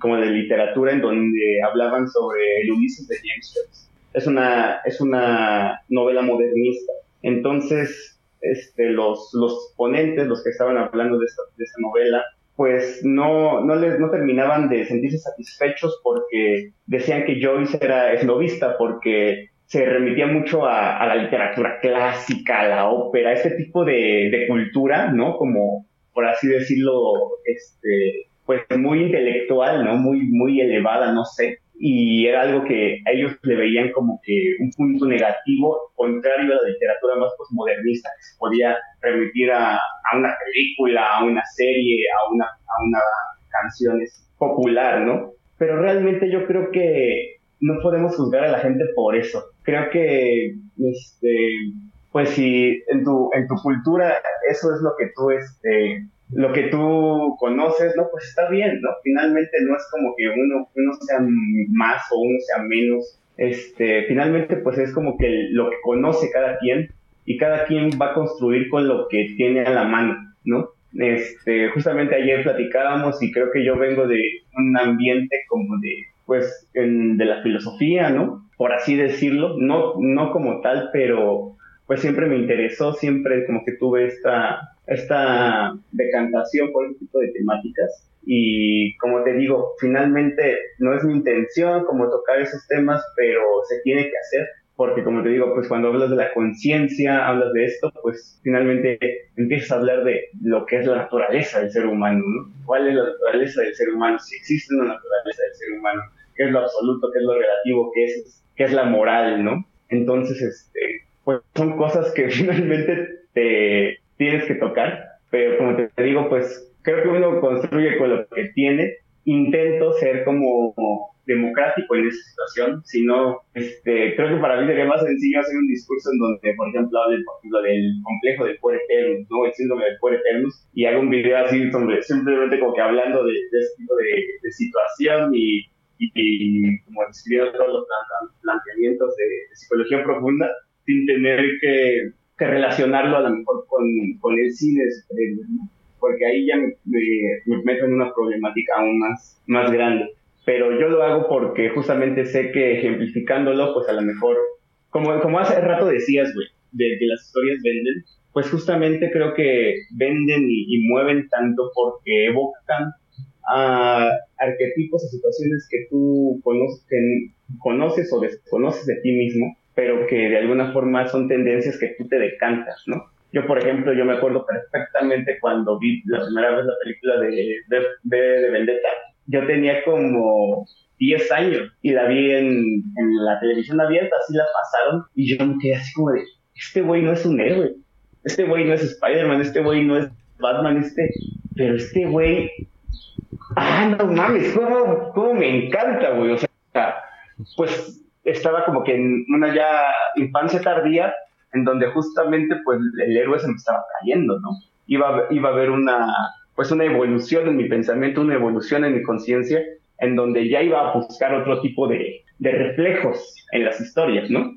como de literatura en donde hablaban sobre el Ulises de James Joyce es una, es una novela modernista. Entonces, este, los, los ponentes, los que estaban hablando de esta, de novela, pues no, no, les, no terminaban de sentirse satisfechos porque decían que Joyce era esnovista, porque se remitía mucho a, la literatura clásica, a la ópera, ese tipo de, de, cultura, ¿no? Como, por así decirlo, este, pues muy intelectual, ¿no? Muy, muy elevada, no sé y era algo que ellos le veían como que un punto negativo, contrario a la literatura más postmodernista, que se podía remitir a, a una película, a una serie, a una, a una canción popular, ¿no? Pero realmente yo creo que no podemos juzgar a la gente por eso. Creo que, este, pues si en tu, en tu cultura eso es lo que tú, este, lo que tú conoces, ¿no? Pues está bien, ¿no? Finalmente no es como que uno, uno sea más o uno sea menos. Este, finalmente, pues es como que lo que conoce cada quien y cada quien va a construir con lo que tiene a la mano, ¿no? Este, justamente ayer platicábamos y creo que yo vengo de un ambiente como de, pues, de la filosofía, ¿no? Por así decirlo, no, no como tal, pero pues siempre me interesó, siempre como que tuve esta, esta decantación por este tipo de temáticas. Y como te digo, finalmente no es mi intención como tocar esos temas, pero se tiene que hacer, porque como te digo, pues cuando hablas de la conciencia, hablas de esto, pues finalmente empiezas a hablar de lo que es la naturaleza del ser humano, ¿no? ¿Cuál es la naturaleza del ser humano? Si existe una naturaleza del ser humano, qué es lo absoluto, qué es lo relativo, qué es, qué es la moral, ¿no? Entonces, este, pues son cosas que <laughs> finalmente este, tienes que tocar, pero como te digo, pues creo que uno construye con lo que tiene. Intento ser como democrático en esa situación, sino este, creo que para mí sería más sencillo hacer un discurso en donde, por ejemplo, hable por ejemplo, del complejo del Poder Eternus, ¿no? el síndrome del Poder Eternus, y haga un video así sobre, simplemente como que hablando de, de este tipo de, situación y, y, como describiendo todos los planteamientos de, psicología profunda, sin tener que, que, relacionarlo a lo mejor con, con el cine porque ahí ya me, me, meto en una problemática aún más, más grande. Pero yo lo hago porque justamente sé que ejemplificándolo, pues a lo mejor, como, como hace rato decías, güey, de que las historias venden, pues justamente creo que venden y, mueven tanto porque evocan a arquetipos, a situaciones que tú conoces, conoces o desconoces de ti mismo, pero que de alguna forma son tendencias que tú te decantas, ¿no? Yo, por ejemplo, yo me acuerdo perfectamente cuando vi la primera vez la película de, de, de Vendetta, yo tenía como 10 años y la vi en, la televisión abierta, así la pasaron y yo me quedé así como de, este güey no es un héroe, este güey no es Spider-Man, este güey no es Batman, este, pero este güey, ah, no mames, cómo, cómo me encanta, güey, o sea, pues estaba como que en una ya infancia tardía, en donde justamente pues el héroe se me estaba cayendo, ¿no? Iba, iba a haber una, pues una evolución en mi pensamiento, una evolución en mi conciencia, en donde ya iba a buscar otro tipo de, de, reflejos en las historias, ¿no?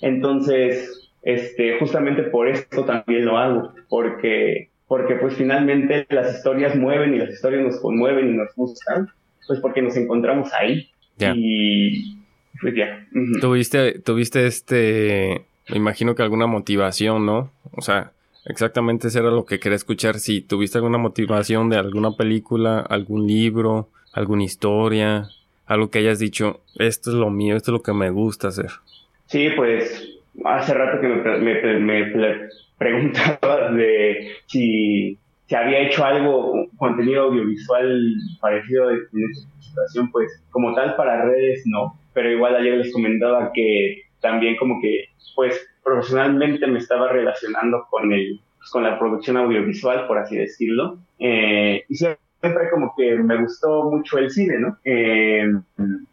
Entonces, este, justamente por esto también lo hago, porque, porque pues finalmente las historias mueven y las historias nos conmueven y nos gustan, pues porque nos encontramos ahí. Y pues ya. Tuviste, tuviste este, me imagino que alguna motivación, ¿no? O sea, Exactamente, eso era lo que quería escuchar. Si tuviste alguna motivación de alguna película, algún libro, alguna historia, algo que hayas dicho, esto es lo mío, esto es lo que me gusta hacer. Sí, pues hace rato que me, me, preguntaba de si, si, había hecho algo, contenido audiovisual parecido en esta situación, pues como tal para redes no, pero igual ayer les comentaba que también como que pues profesionalmente me estaba relacionando con el pues, con la producción audiovisual, por así decirlo. Eh, y siempre como que me gustó mucho el cine, ¿no? Eh,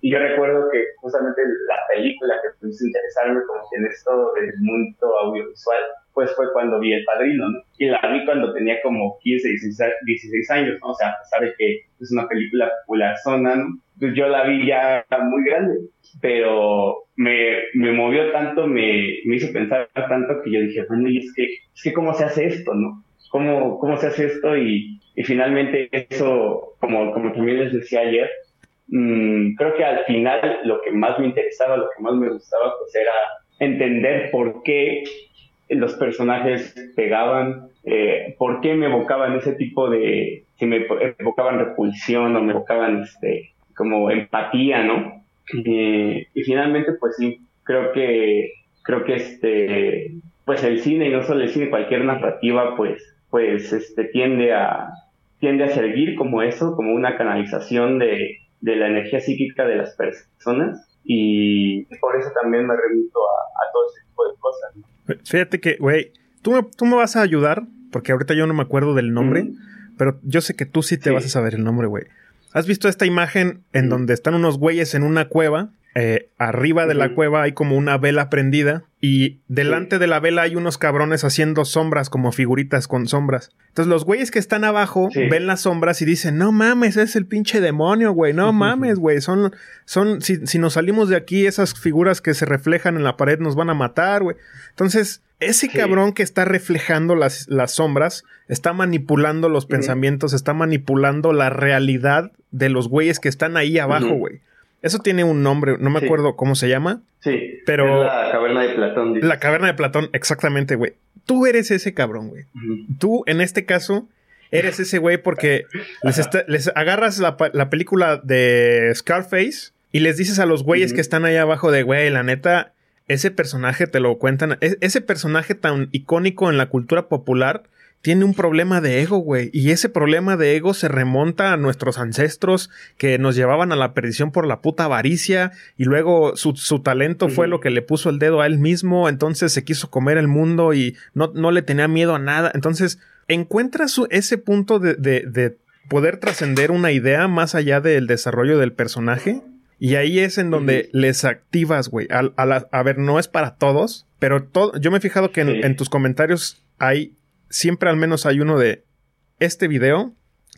y yo recuerdo que justamente la película que puso interesarme como en esto del mundo audiovisual, pues fue cuando vi El Padrino, ¿no? Y la vi cuando tenía como 15, 16, años, ¿no? O sea, a pesar de que es una película popular zona, ¿no? Pues yo la vi ya muy grande, pero me, me movió tanto, me, me hizo pensar tanto que yo dije, bueno, y es que, es que cómo se hace esto, ¿no? ¿Cómo, cómo se hace esto? Y, y finalmente eso, como, como también les decía ayer, mmm, creo que al final lo que más me interesaba, lo que más me gustaba, pues era entender por qué los personajes pegaban, eh, por qué me evocaban ese tipo de, si me evocaban repulsión o me evocaban este, como empatía, ¿no? y finalmente, pues sí, creo que, creo que este, pues el cine y no solo el cine, cualquier narrativa, pues, pues este, tiende a, tiende a servir como eso, como una canalización de, de la energía psíquica de las personas y por eso también me remito a, todo ese tipo de cosas. Fíjate que, güey, tú me, tú me vas a ayudar, porque ahorita yo no me acuerdo del nombre, pero yo sé que tú sí te vas a saber el nombre, güey. ¿Has visto esta imagen en donde están unos güeyes en una cueva? Eh, arriba de la cueva hay como una vela prendida y delante de la vela hay unos cabrones haciendo sombras como figuritas con sombras. Entonces los güeyes que están abajo ven las sombras y dicen, no mames, es el pinche demonio, güey, no mames, güey, son, son, si, si, nos salimos de aquí, esas figuras que se reflejan en la pared nos van a matar, güey. Entonces, ese cabrón que está reflejando las, las sombras está manipulando los pensamientos, está manipulando la realidad de los güeyes que están ahí abajo, güey. Eso tiene un nombre, no me acuerdo cómo se llama. Sí. Pero. la caverna de Platón. La caverna de Platón, exactamente, güey. Tú eres ese cabrón, güey. Tú, en este caso, eres ese güey porque les, agarras la, película de Scarface y les dices a los güeyes que están ahí abajo de, güey, la neta, ese personaje te lo cuentan. ese personaje tan icónico en la cultura popular tiene un problema de ego, güey. Y ese problema de ego se remonta a nuestros ancestros que nos llevaban a la perdición por la puta avaricia y luego su, talento fue lo que le puso el dedo a él mismo, entonces se quiso comer el mundo y no, no le tenía miedo a nada. Entonces, encuentra ese punto de, de poder trascender una idea más allá del desarrollo del personaje. Y ahí es en donde les activas, güey. A, a, ver, no es para todos, pero todo, yo me he fijado que en, tus comentarios hay, siempre al menos hay uno de este video,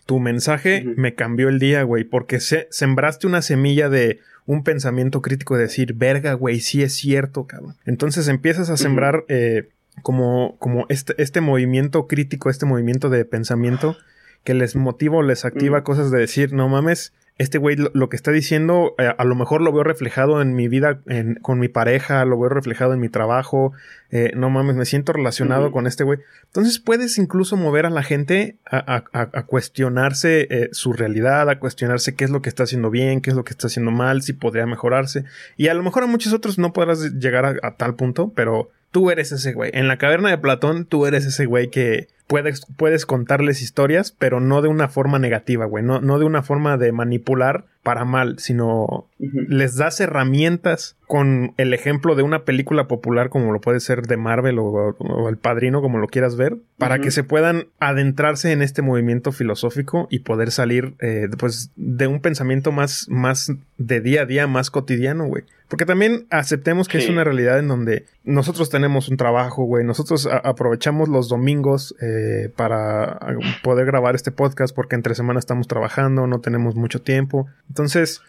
tu mensaje me cambió el día, güey, porque se, sembraste una semilla de un pensamiento crítico de decir, verga, güey, sí es cierto, cabrón. Entonces empiezas a sembrar eh, como, como este, este movimiento crítico, este movimiento de pensamiento que les motiva o les activa cosas de decir, no mames, este güey lo, que está diciendo, eh, a lo mejor lo veo reflejado en mi vida con mi pareja, lo veo reflejado en mi trabajo, eh, no mames, me siento relacionado con este güey. Entonces puedes incluso mover a la gente a, cuestionarse eh, su realidad, a cuestionarse qué es lo que está haciendo bien, qué es lo que está haciendo mal, si podría mejorarse. Y a lo mejor a muchos otros no podrás llegar a tal punto, pero tú eres ese güey. En la caverna de Platón, tú eres ese güey que puedes, puedes contarles historias, pero no de una forma negativa, güey. No, no de una forma de manipular para mal, sino les das herramientas con el ejemplo de una película popular como lo puede ser de Marvel o, El Padrino, como lo quieras ver, para que se puedan adentrarse en este movimiento filosófico y poder salir eh, pues, de un pensamiento más, más de día a día, más cotidiano, güey. Porque también aceptemos que es una realidad en donde nosotros tenemos un trabajo, güey. Nosotros aprovechamos los domingos eh, para poder grabar este podcast porque entre semana estamos trabajando, no tenemos mucho tiempo. Entonces,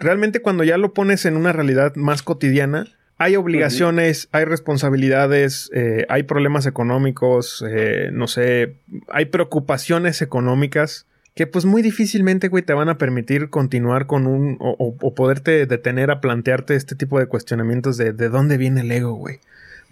realmente cuando ya lo pones en una realidad más cotidiana, hay obligaciones, hay responsabilidades, eh, hay problemas económicos, eh, no sé, hay preocupaciones económicas que pues muy difícilmente, güey, te van a permitir continuar con un o, poderte detener a plantearte este tipo de cuestionamientos de de dónde viene el ego, güey,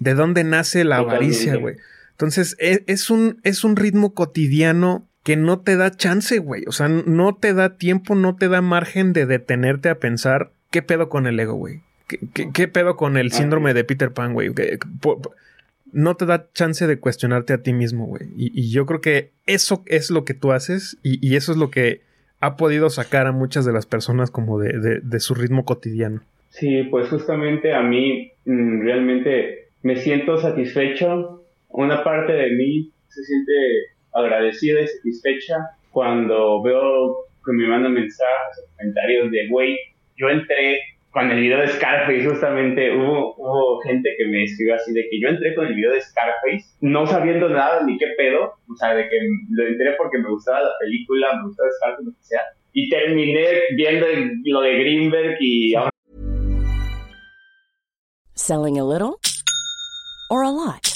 de dónde nace la avaricia, güey. Entonces, e, es, un, es un ritmo cotidiano que no te da chance, güey. O sea, no te da tiempo, no te da margen de detenerte a pensar qué pedo con el ego, güey. ¿Qué, pedo con el síndrome de Peter Pan, güey? No te da chance de cuestionarte a ti mismo, güey. Y, yo creo que eso es lo que tú haces y, eso es lo que ha podido sacar a muchas de las personas como de, de, su ritmo cotidiano. Sí, pues justamente a mí mm, realmente me siento satisfecho. Una parte de mí se siente agradecida y satisfecha cuando veo que me mandan mensajes comentarios de, güey, yo entré con el video de Scarface, justamente hubo, hubo gente que me escribió así de que yo entré con el video de Scarface, no sabiendo nada ni qué pedo, o sea, de que lo entré porque me gustaba la película, me gustaba Scarface, lo que sea, y terminé viendo lo de Greenberg y... Selling a little or a lot?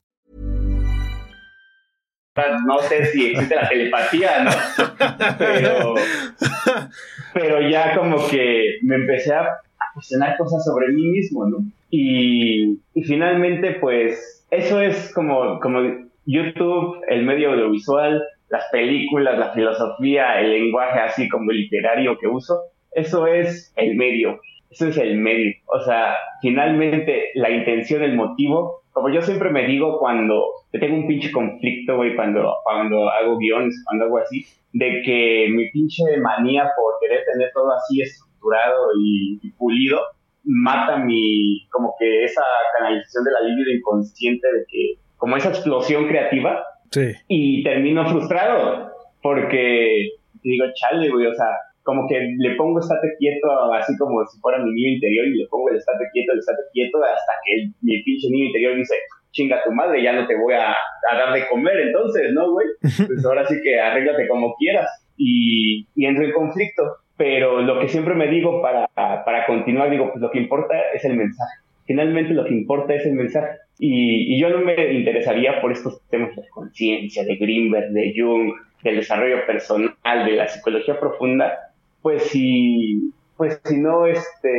No sé si existe la telepatía, ¿no? Pero, ya como que me empecé a cuestionar cosas sobre mí mismo, ¿no? Y, finalmente, pues, eso es como YouTube, el medio audiovisual, las películas, la filosofía, el lenguaje así como literario que uso, eso es el medio, eso es el medio. O sea, finalmente la intención, el motivo, como yo siempre me digo cuando tengo un pinche conflicto, güey, cuando, cuando hago guiones, cuando hago así, de que mi pinche manía por querer tener todo así estructurado y, y pulido, mata mi, como que esa canalización de la libido inconsciente de que, como esa explosión creativa, Sí. y termino frustrado porque digo, chale, güey, o sea, como que le pongo estate quieto así como si fuera mi niño interior y le pongo el estate quieto, el estate quieto hasta que el- mi pinche niño interior dice, chinga tu madre, ya no te voy a, a dar de comer entonces, ¿no, güey? <laughs> Pues ahora sí que arréglate como quieras y, y entro en conflicto. Pero lo que siempre me digo para, para continuar, digo, pues lo que importa es el mensaje. Finalmente lo que importa es el mensaje. Y, y yo no me interesaría por estos temas de conciencia, de Greenberg, de Jung, del desarrollo personal, de la psicología profunda, pues si, pues si no, este,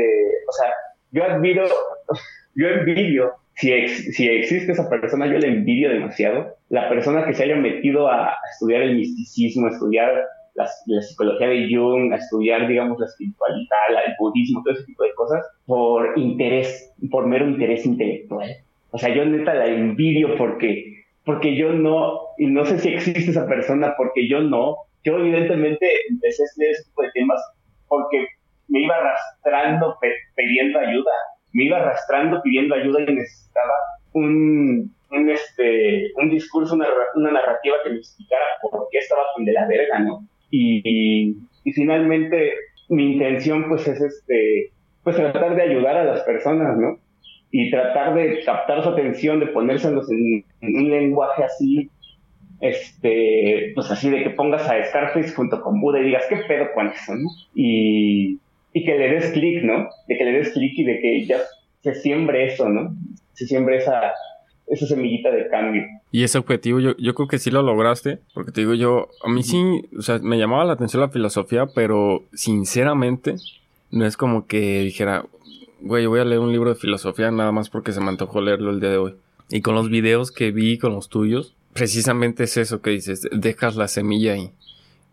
o sea, yo admiro, <laughs> yo envidio, si, si existe esa persona, yo le envidio demasiado, la persona que se haya metido a, estudiar el misticismo, a estudiar la psicología de Jung, a estudiar, digamos, la espiritualidad, el budismo, todo ese tipo de cosas, por interés, por mero interés intelectual. O sea, yo neta la envidio porque, porque yo no, y no sé si existe esa persona, porque yo no. Yo evidentemente empecé a estudiar ese tipo de temas porque me iba arrastrando pidiendo ayuda, me iba arrastrando pidiendo ayuda y necesitaba un, un, este, un discurso, una, narrativa que me explicara por qué estaba tan de la verga, ¿no? Y, y, finalmente mi intención pues es este, pues tratar de ayudar a las personas, ¿no? Y tratar de captar su atención, de ponérselos en un lenguaje así, este, pues así de que pongas a Scarface junto con Buda y digas, ¿qué pedo con eso, no? Y, y que le des clic, ¿no? De que le des clic y de que ya se siembre eso, ¿no? Se siembre esa, esa semillita de cambio. Y ese objetivo yo, yo creo que sí lo lograste, porque te digo yo, a mí sí, o sea, me llamaba la atención la filosofía, pero sinceramente no es como que dijera, güey, voy a leer un libro de filosofía nada más porque se me antojó leerlo el día de hoy. Y con los videos que vi, con los tuyos, precisamente es eso que dices, dejas la semilla ahí,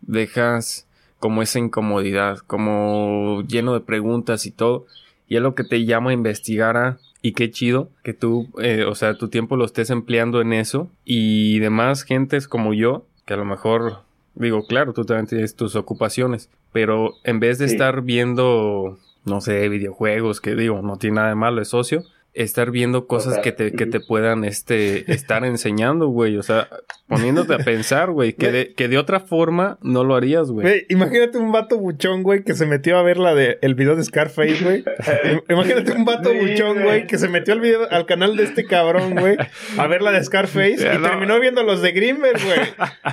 dejas como esa incomodidad, como lleno de preguntas y todo, y es lo que te llama a investigar a y qué chido que tú, eh, o sea, tu tiempo lo estés empleando en eso y demás gentes como yo, que a lo mejor, digo, claro, tú también tienes tus ocupaciones, pero en vez de Sí. estar viendo, no sé, videojuegos, que digo, no tiene nada de malo, es socio, estar viendo cosas que te, que te puedan, este, estar enseñando, güey, o sea, poniéndote a pensar, güey, que de, que de otra forma no lo harías, güey. Güey, imagínate un vato buchón, güey, que se metió a ver la de el video de Scarface, güey. Im- <laughs> Imagínate un vato buchón, güey. que se metió al video, al canal de este cabrón, güey, a ver la de Scarface Ya, y no. terminó viendo los de Grimberg, güey.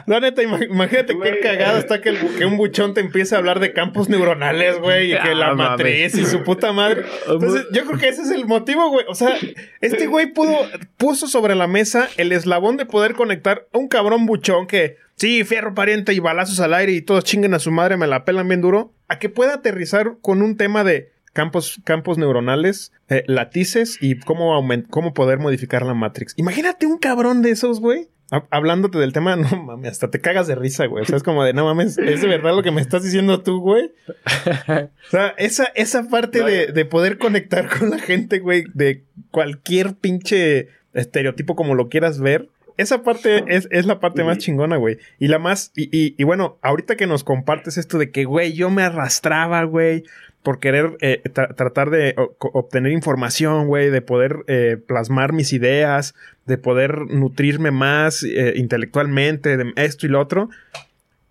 La neta, ima- imagínate qué cagado está que, el bu- que un buchón te empiece a hablar de campos neuronales, güey, y que la Ah, mames. matriz y su puta madre. Entonces, yo creo que ese es el motivo, güey. O sea, este güey pudo, puso sobre la mesa el eslabón de poder conectar a un cabrón buchón que, sí, fierro pariente y balazos al aire y todos chinguen a su madre, me la pelan bien duro, a que pueda aterrizar con un tema de campos, campos neuronales, eh, latices y cómo, cómo poder modificar la Matrix. Imagínate un cabrón de esos, güey. Hablándote del tema, <laughs> no mames, hasta te cagas de risa, güey. O sea, es como de, no mames, ¿es de verdad lo que me estás diciendo tú, güey? O sea, esa, esa parte de, de poder conectar <laughs> con la gente, güey, de cualquier pinche estereotipo como lo quieras ver, esa parte es, es la parte más chingona, güey. Y la más, y, y, y, bueno, ahorita que nos compartes esto de que, güey, yo me arrastraba, güey, por querer eh, tratar de obtener información, güey, de poder eh, plasmar mis ideas, de poder nutrirme más eh, intelectualmente, de esto y lo otro.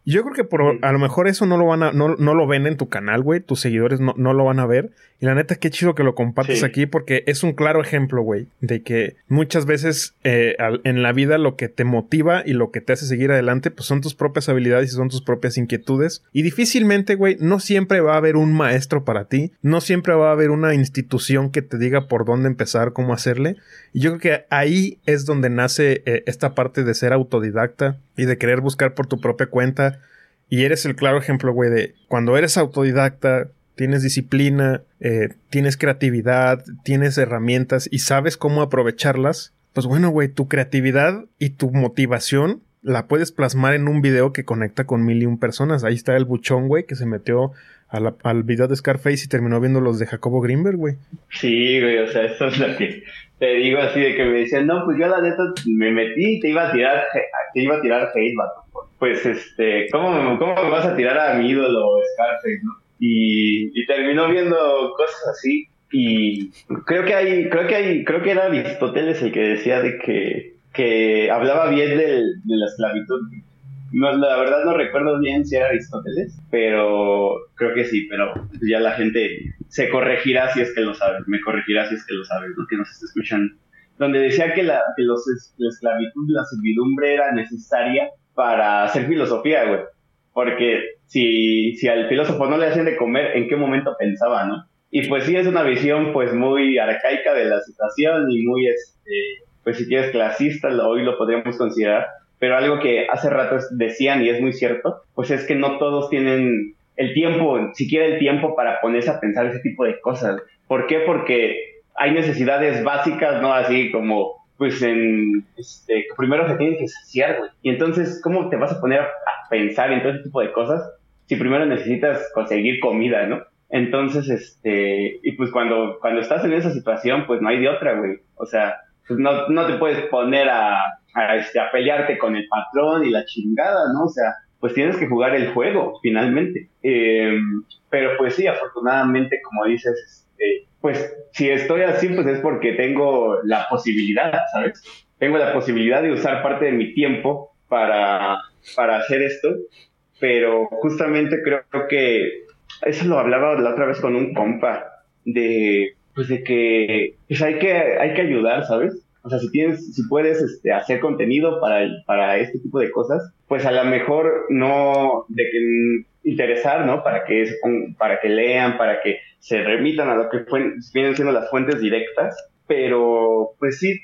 Yo creo que por a lo mejor eso no lo van a, no, no lo ven en tu canal, güey. Tus seguidores no, no, lo van a ver. Y la neta, qué chido que lo compartes aquí, porque es un claro ejemplo, güey, de que muchas veces eh, en la vida lo que te motiva y lo que te hace seguir adelante, pues son tus propias habilidades y son tus propias inquietudes. Y difícilmente, güey, no siempre va a haber un maestro para ti. No siempre va a haber una institución que te diga por dónde empezar, cómo hacerle. Y yo creo que ahí es donde nace eh, esta parte de ser autodidacta y de querer buscar por tu propia cuenta. Y eres el claro ejemplo, güey, de cuando eres autodidacta, tienes disciplina, eh, tienes creatividad, tienes herramientas y sabes cómo aprovecharlas. Pues bueno, güey, tu creatividad y tu motivación la puedes plasmar en un video que conecta con mil y un personas. Ahí está el buchón, güey, que se metió al video de Scarface y terminó viendo los de Jacobo Greenberg, güey. Sí, güey, o sea, esto es lo que te digo así de que me decían, no, pues yo la neta me metí y te iba a tirar, te iba a tirar hate. Pues este, ¿cómo, ¿cómo me vas a tirar a mi ídolo Scarface, no? Y, y terminó viendo cosas así y creo que hay, creo que hay, creo que era Aristóteles el que decía de que, que hablaba bien del, de la esclavitud no, la verdad no recuerdo bien si era Aristóteles, pero creo que sí, pero ya la gente se corregirá si es que lo sabe, me corregirá si es que lo sabe, ¿no? que nos está escuchando. Donde decía que, la, que los, la esclavitud, la servidumbre era necesaria para hacer filosofía, güey. Porque si, si al filósofo no le hacían de comer, ¿en qué momento pensaba, no? Y pues sí, es una visión pues muy arcaica de la situación y muy, este, pues si quieres clasista, hoy lo podríamos considerar pero algo que hace rato decían y es muy cierto, pues es que no todos tienen el tiempo, siquiera el tiempo para ponerse a pensar ese tipo de cosas. ¿Por qué? Porque hay necesidades básicas, ¿no? Así como, pues en, este, primero se tienen que saciar, güey. Y entonces, ¿cómo te vas a poner a, pensar en todo ese tipo de cosas si primero necesitas conseguir comida, ¿no? Entonces, este, y pues cuando, cuando estás en esa situación, pues no hay de otra, güey. O sea, pues no, no te puedes poner a, a, este, a pelearte con el patrón y la chingada, ¿no? O sea, pues tienes que jugar el juego, finalmente. Eh, pero pues sí, afortunadamente, como dices, este, pues si estoy así, pues es porque tengo la posibilidad, ¿sabes? Tengo la posibilidad de usar parte de mi tiempo para, para hacer esto, pero justamente creo que eso lo hablaba la otra vez con un compa, de, pues de que pues hay que, hay que ayudar, ¿sabes? O sea, si tienes, si puedes este, hacer contenido para, para este tipo de cosas, pues a lo mejor no de que interesar, ¿no? Para que, para que lean, para que se remitan a lo que vienen siendo las fuentes directas, pero pues sí,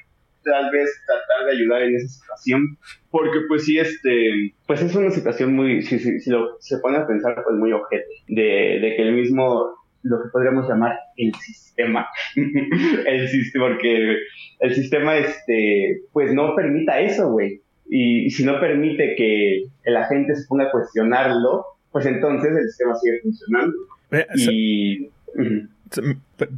tal vez tratar de ayudar en esa situación, porque pues sí, este, pues es una situación muy, si, si, si lo, se pone a pensar, pues muy objeto, de, de que el mismo lo que podríamos llamar el sistema. <laughs> el sistema, porque el sistema, este, pues no permita eso, güey. Y, si no permite que la gente se ponga a cuestionarlo, pues entonces el sistema sigue funcionando. Eh, y...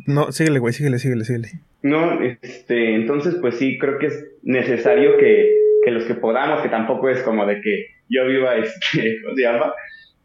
No, síguele, güey, síguele, síguele, síguele. No, este, entonces, pues sí, creo que es necesario que, que los que podamos, que tampoco es como de que yo viva, este, <laughs> ¿cómo se llama?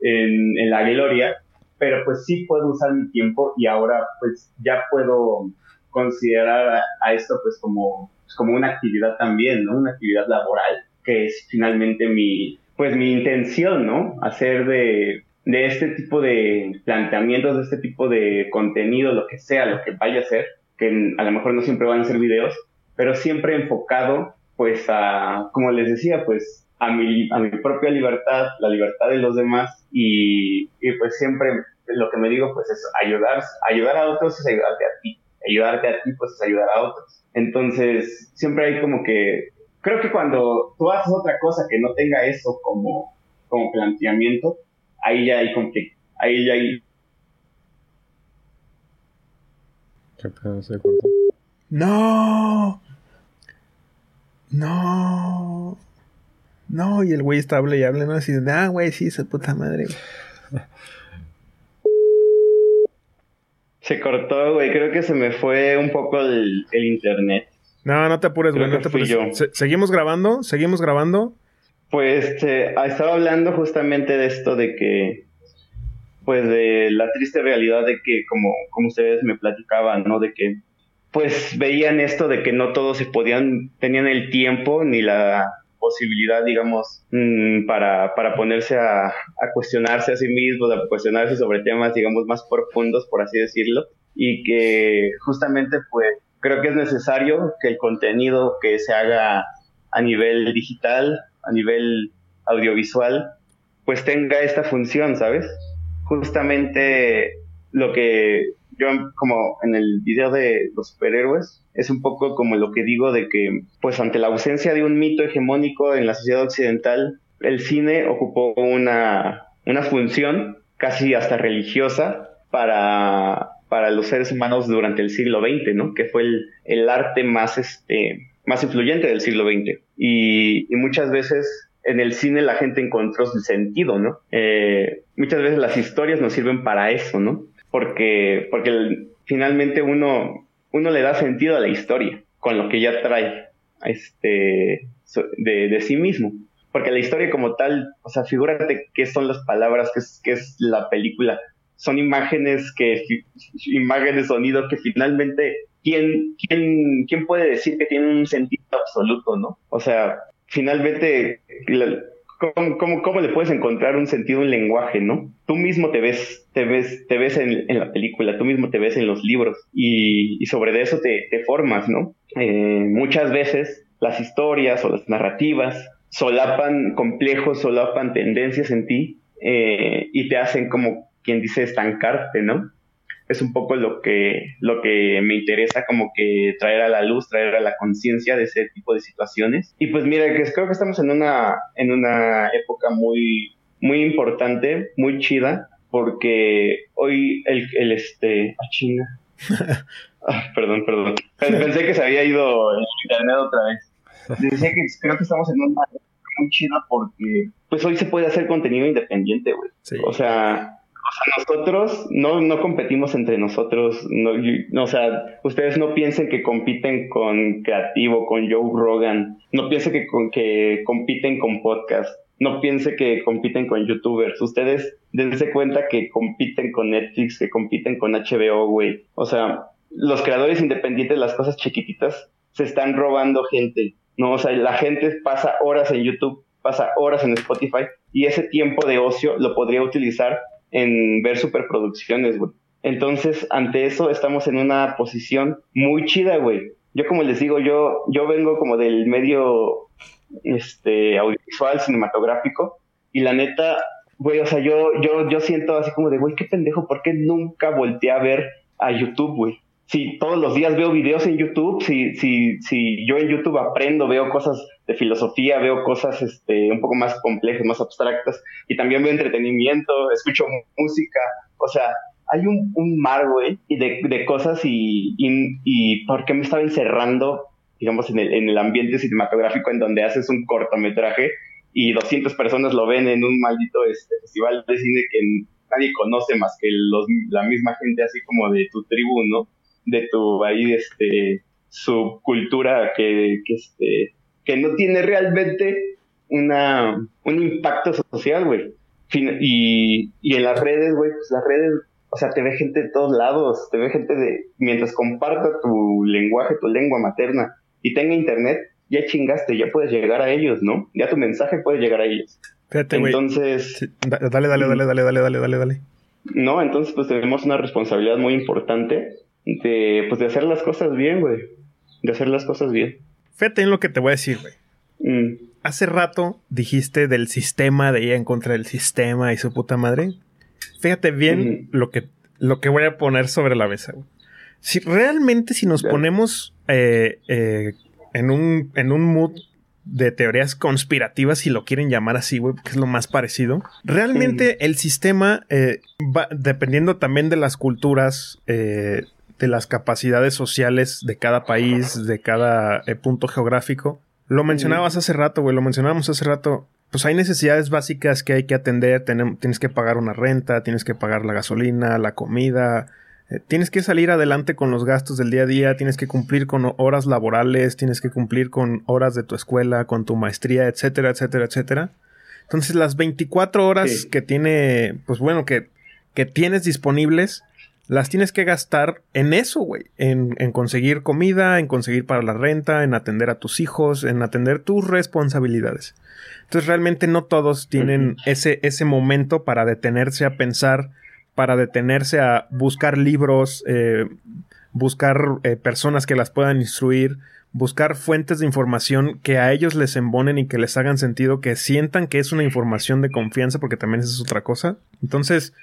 En, en la gloria, pero pues sí puedo usar mi tiempo y ahora pues ya puedo considerar a, esto pues como, pues, como una actividad también, ¿no? Una actividad laboral que es finalmente mi, pues mi intención, ¿no? Hacer de, de este tipo de planteamientos, de este tipo de contenido, lo que sea, lo que vaya a ser, que a lo mejor no siempre van a ser videos, pero siempre enfocado pues a, como les decía, pues a mi, a mi propia libertad, la libertad de los demás y, y, pues siempre lo que me digo pues es ayudar, ayudar a otros es ayudarte a ti, ayudarte a ti pues es ayudar a otros. Entonces siempre hay como que, creo que cuando tú haces otra cosa que no tenga eso como, como planteamiento, ahí ya hay conflicto, ahí ya hay... No. No. No, y el güey está hable y hable, ¿no? Así, ah, güey, sí, esa puta madre. Se cortó, güey. Creo que se me fue un poco el, el internet. No, no te apures, güey. No te apures. Se seguimos grabando, seguimos grabando. Pues este, estaba hablando justamente de esto de que, pues de la triste realidad de que, como, como ustedes me platicaban, ¿no? De que, pues veían esto de que no todos se podían, tenían el tiempo ni la posibilidad, digamos, mm, para, para ponerse a, a, cuestionarse a sí mismos, a cuestionarse sobre temas, digamos, más profundos, por así decirlo, y que justamente, pues, creo que es necesario que el contenido que se haga a nivel digital, a nivel audiovisual, pues tenga esta función, ¿sabes? Justamente lo que yo como en el video de los superhéroes, es un poco como lo que digo de que, pues ante la ausencia de un mito hegemónico en la sociedad occidental, el cine ocupó una, una función casi hasta religiosa para, para los seres humanos durante el siglo XX, ¿no? Que fue el, arte más, este, más influyente del siglo XX. Y, y, muchas veces en el cine la gente encontró su sentido, ¿no? Eh, muchas veces las historias nos sirven para eso, ¿no? porque, porque finalmente uno, uno le da sentido a la historia con lo que ya trae este, de, de sí mismo. Porque la historia como tal, o sea, figúrate qué son las palabras, qué es, qué es la película. Son imágenes que, imágenes, sonido que finalmente, ¿quién, quién, quién puede decir que tienen un sentido absoluto, no? O sea, finalmente, ¿Cómo, cómo, le puedes encontrar un sentido en lenguaje, no? Tú mismo te ves, te ves, te ves en, la película, tú mismo te ves en los libros y, y sobre eso te, te formas, ¿no? Eh, muchas veces las historias o las narrativas solapan complejos, solapan tendencias en ti eh, y te hacen como quien dice estancarte, ¿no? es un poco lo que, lo que me interesa como que traer a la luz, traer a la conciencia de ese tipo de situaciones. Y pues mira, que creo que estamos en una, en una época muy, muy importante, muy chida, porque hoy el, el este, ah, chinga. <laughs> Ah, perdón, perdón. Pensé que se había ido el internet otra vez. Decía que creo que estamos en una época muy chida porque pues hoy se puede hacer contenido independiente, güey. O sea, o sea, nosotros no, no competimos entre nosotros. No, o sea, ustedes no piensen que compiten con Creativo, con Joe Rogan. No piensen que, con, que compiten con podcast. No piensen que compiten con YouTubers. Ustedes dense cuenta que compiten con Netflix, que compiten con HBO, güey. O sea, los creadores independientes, las cosas chiquititas, se están robando gente. No, o sea, la gente pasa horas en YouTube, pasa horas en Spotify y ese tiempo de ocio lo podría utilizar en ver superproducciones, güey. Entonces, ante eso estamos en una posición muy chida, güey. Yo como les digo, yo, yo vengo como del medio este audiovisual, cinematográfico, y la neta, güey, o sea, yo, yo, yo siento así como de, güey, qué pendejo, ¿por qué nunca volteé a ver a YouTube, güey? Si todos los días veo videos en YouTube, si, si, si yo en YouTube aprendo, veo cosas de filosofía, veo cosas este, un poco más complejas, más abstractas, y también veo entretenimiento, escucho música, o sea, hay un, un mar, güey, de, de cosas y, y, y, por qué me estaba encerrando, digamos, en el, en el ambiente cinematográfico en donde haces un cortometraje y 200 personas lo ven en un maldito este, festival de cine que nadie conoce más que los, la misma gente así como de tu tribu, ¿no? de tu ahí, este, subcultura que, que, este, que no tiene realmente una, un impacto social, güey. Y, y en las redes, güey, pues las redes, o sea, te ve gente de todos lados, te ve gente de, mientras comparta tu lenguaje, tu lengua materna y tenga internet, ya chingaste, ya puedes llegar a ellos, ¿no? Ya tu mensaje puede llegar a ellos. Fíjate, güey. Entonces. Dale, dale, dale, dale, dale, dale, dale, dale. No, entonces pues tenemos una responsabilidad muy importante de, pues de hacer las cosas bien, güey. De hacer las cosas bien. Fíjate en lo que te voy a decir, güey. Mm. Hace rato dijiste del sistema, de ir en contra del sistema y su puta madre. Fíjate bien lo, que, lo que voy a poner sobre la mesa, güey. Si realmente si nos ponemos eh, eh, en, un, en un mood de teorías conspirativas, si lo quieren llamar así, güey, porque es lo más parecido. Realmente el sistema, eh, va, dependiendo también de las culturas, eh, de las capacidades sociales de cada país, de cada eh, punto geográfico, Lo mencionabas hace rato, güey, lo mencionábamos hace rato. Pues hay necesidades básicas que hay que atender. tienes que pagar una renta, tienes que pagar la gasolina, la comida. eh, tienes que salir adelante con los gastos del día a día, tienes que cumplir con horas laborales, tienes que cumplir con horas de tu escuela, con tu maestría, etcétera, etcétera, etcétera. Entonces las 24 horas Sí. que tiene, pues bueno, que, que tienes disponibles, las tienes que gastar en eso, güey. En, en conseguir comida, en conseguir para la renta, en atender a tus hijos, en atender tus responsabilidades. Entonces realmente no todos tienen ese, ese momento para detenerse a pensar, para detenerse a buscar libros, eh, buscar eh, personas que las puedan instruir, buscar fuentes de información que a ellos les embonen y que les hagan sentido, que sientan que es una información de confianza, porque también esa es otra cosa. Entonces,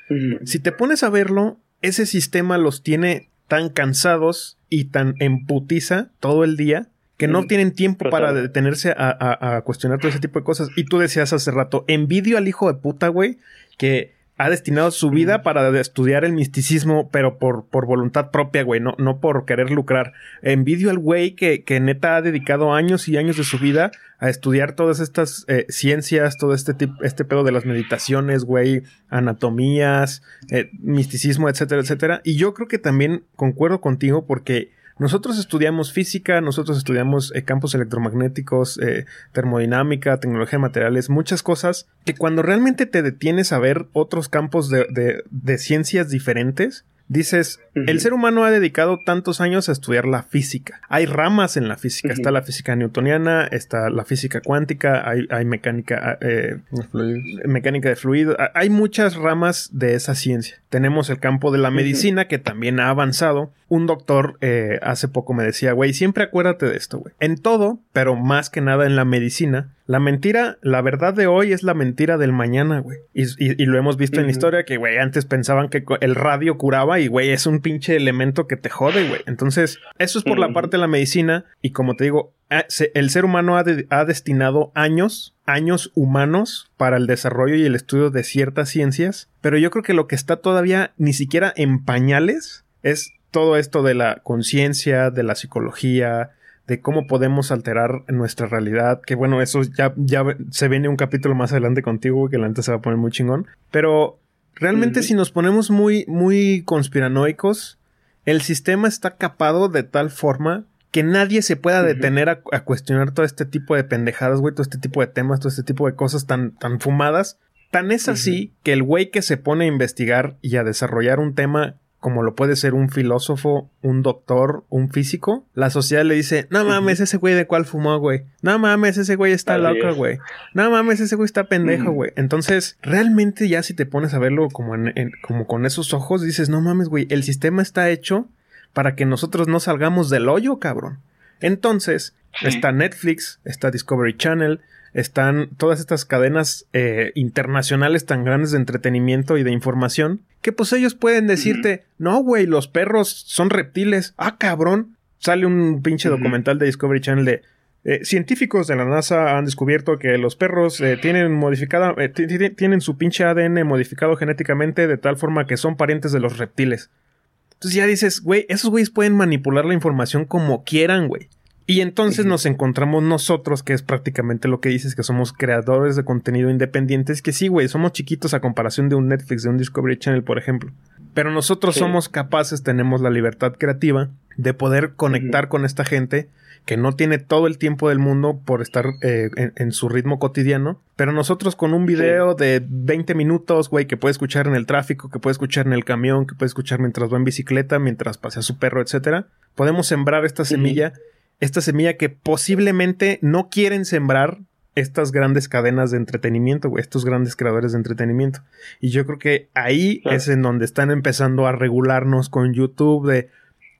si te pones a verlo, ese sistema los tiene tan cansados y tan emputiza todo el día que no Mm, tienen tiempo para detenerse a, a- a cuestionar todo ese tipo de cosas. Y tú decías hace rato, envidio al hijo de puta, güey, que ha destinado su vida para estudiar el misticismo, pero por, por voluntad propia, güey, no, no por querer lucrar. Envidio al güey que, que neta ha dedicado años y años de su vida a estudiar todas estas eh, ciencias, todo este tipo, este pedo de las meditaciones, güey, anatomías, eh, misticismo, etcétera, etcétera. Y yo creo que también concuerdo contigo porque nosotros estudiamos física, nosotros estudiamos eh, campos electromagnéticos, eh, termodinámica, tecnología de materiales, muchas cosas que cuando realmente te detienes a ver otros campos de, ciencias diferentes, dices, el ser humano ha dedicado tantos años a estudiar la física. Hay ramas en la física, está la física newtoniana, está la física cuántica, hay, hay mecánica... eh, Los fluidos. mecánica de fluido. A- Hay muchas ramas de esa ciencia. Tenemos el campo de la medicina que también ha avanzado. Un doctor eh, hace poco me decía, güey, siempre acuérdate de esto, güey. En todo, pero más que nada en la medicina, la mentira, la verdad de hoy es la mentira del mañana, güey. Y, y- y lo hemos visto en la historia que, güey, antes pensaban que el radio curaba y, güey, es un pinche elemento que te jode, güey. Entonces, eso es por la parte de la medicina y como te digo, se- el ser humano ha, de- ha destinado años, años humanos para el desarrollo y el estudio de ciertas ciencias, pero yo creo que lo que está todavía ni siquiera en pañales es todo esto de la conciencia, de la psicología, de cómo podemos alterar nuestra realidad, que bueno, eso ya, ya se viene un capítulo más adelante contigo, que la se va a poner muy chingón, pero realmente si nos ponemos muy, muy conspiranoicos, el sistema está capado de tal forma que nadie se pueda detener a, a cuestionar todo este tipo de pendejadas, güey, todo este tipo de temas, todo este tipo de cosas tan, tan fumadas. Tan es así que el güey que se pone a investigar y a desarrollar un tema como lo puede ser un filósofo, un doctor, un físico, la sociedad le dice, no mames, ese güey de cuál fumó, güey. No mames, ese güey está loco, güey. No mames, ese güey está pendejo, güey. Entonces, realmente ya si te pones a verlo como, en- en- como con esos ojos, dices, no mames, güey, el sistema está hecho para que nosotros no salgamos del hoyo, cabrón. Entonces, está Netflix, está Discovery Channel, están todas estas cadenas eh, internacionales tan grandes de entretenimiento y de información, que pues ellos pueden decirte, no, güey, los perros son reptiles. Ah, cabrón. Sale un pinche documental de Discovery Channel de eh, científicos de la NASA han descubierto que los perros eh, tienen modificada, ti- ti- tienen su pinche ADN modificado genéticamente de tal forma que son parientes de los reptiles. Entonces ya dices, güey, esos güeyes pueden manipular la información como quieran, güey. Y entonces nos encontramos nosotros, que es prácticamente lo que dices, que somos creadores de contenido independientes, que sí, güey, somos chiquitos a comparación de un Netflix, de un Discovery Channel, por ejemplo. Pero nosotros Sí. somos capaces, tenemos la libertad creativa de poder conectar con esta gente que no tiene todo el tiempo del mundo por estar eh, en, en su ritmo cotidiano, pero nosotros con un video de 20 minutos, güey, que puede escuchar en el tráfico, que puede escuchar en el camión, que puede escuchar mientras va en bicicleta, mientras pasea su perro, etcétera, podemos sembrar esta semilla, esta semilla que posiblemente no quieren sembrar estas grandes cadenas de entretenimiento, güey, estos grandes creadores de entretenimiento. Y yo creo que ahí Claro. es en donde están empezando a regularnos con YouTube de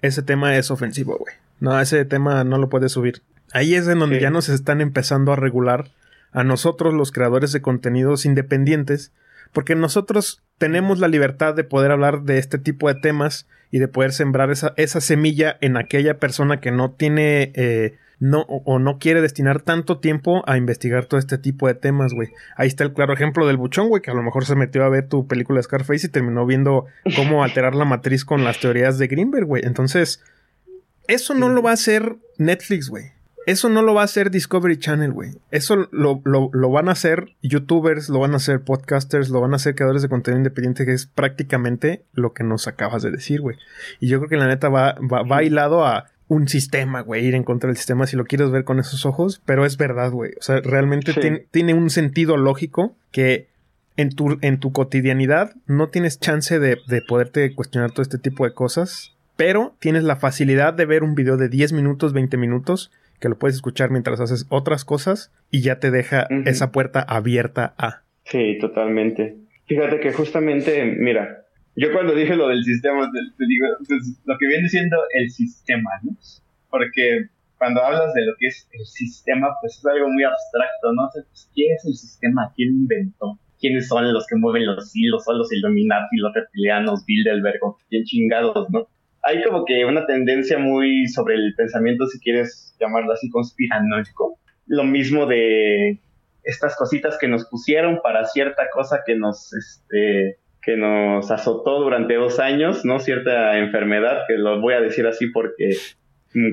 ese tema es ofensivo, güey. No, ese tema no lo puedes subir. Ahí es en donde Sí. ya nos están empezando a regular a nosotros los creadores de contenidos independientes, porque nosotros tenemos la libertad de poder hablar de este tipo de temas y de poder sembrar esa, esa semilla en aquella persona que no tiene eh, no, o, o no quiere destinar tanto tiempo a investigar todo este tipo de temas, güey. Ahí está el claro ejemplo del buchón, güey, que a lo mejor se metió a ver tu película Scarface y terminó viendo cómo alterar la matriz con las teorías de Greenberg, güey. Entonces, eso no lo va a hacer Netflix, güey. Eso no lo va a hacer Discovery Channel, güey. Eso lo, lo, lo, van a hacer youtubers, lo van a hacer podcasters, lo van a hacer creadores de contenido independiente, que es prácticamente lo que nos acabas de decir, güey. Y yo creo que la neta va, va, va hilado a un sistema, güey, ir en contra del sistema si lo quieres ver con esos ojos, pero es verdad, güey. O sea, realmente tiene, tiene un sentido lógico que en tu, en tu cotidianidad no tienes chance de, de poderte cuestionar todo este tipo de cosas, pero tienes la facilidad de ver un video de 10 minutos, 20 minutos, que lo puedes escuchar mientras haces otras cosas y ya te deja esa puerta abierta a. Sí, totalmente. Fíjate que justamente, mira, yo cuando dije lo del sistema, te, digo, pues, lo que viene siendo el sistema, ¿no? Porque cuando hablas de lo que es el sistema, pues es algo muy abstracto, ¿no? O sea, pues, ¿qué es el sistema? ¿Quién inventó? ¿Quiénes son los que mueven los hilos? ¿Son los Illuminati, los reptilianos, Bilderberg? ¿Quién chingados, no? Hay como que una tendencia muy sobre el pensamiento, si quieres llamarlo así, conspiranoico. Lo mismo de estas cositas que nos pusieron para cierta cosa que nos, este, que nos azotó durante dos años, ¿no? Cierta enfermedad, que lo voy a decir así porque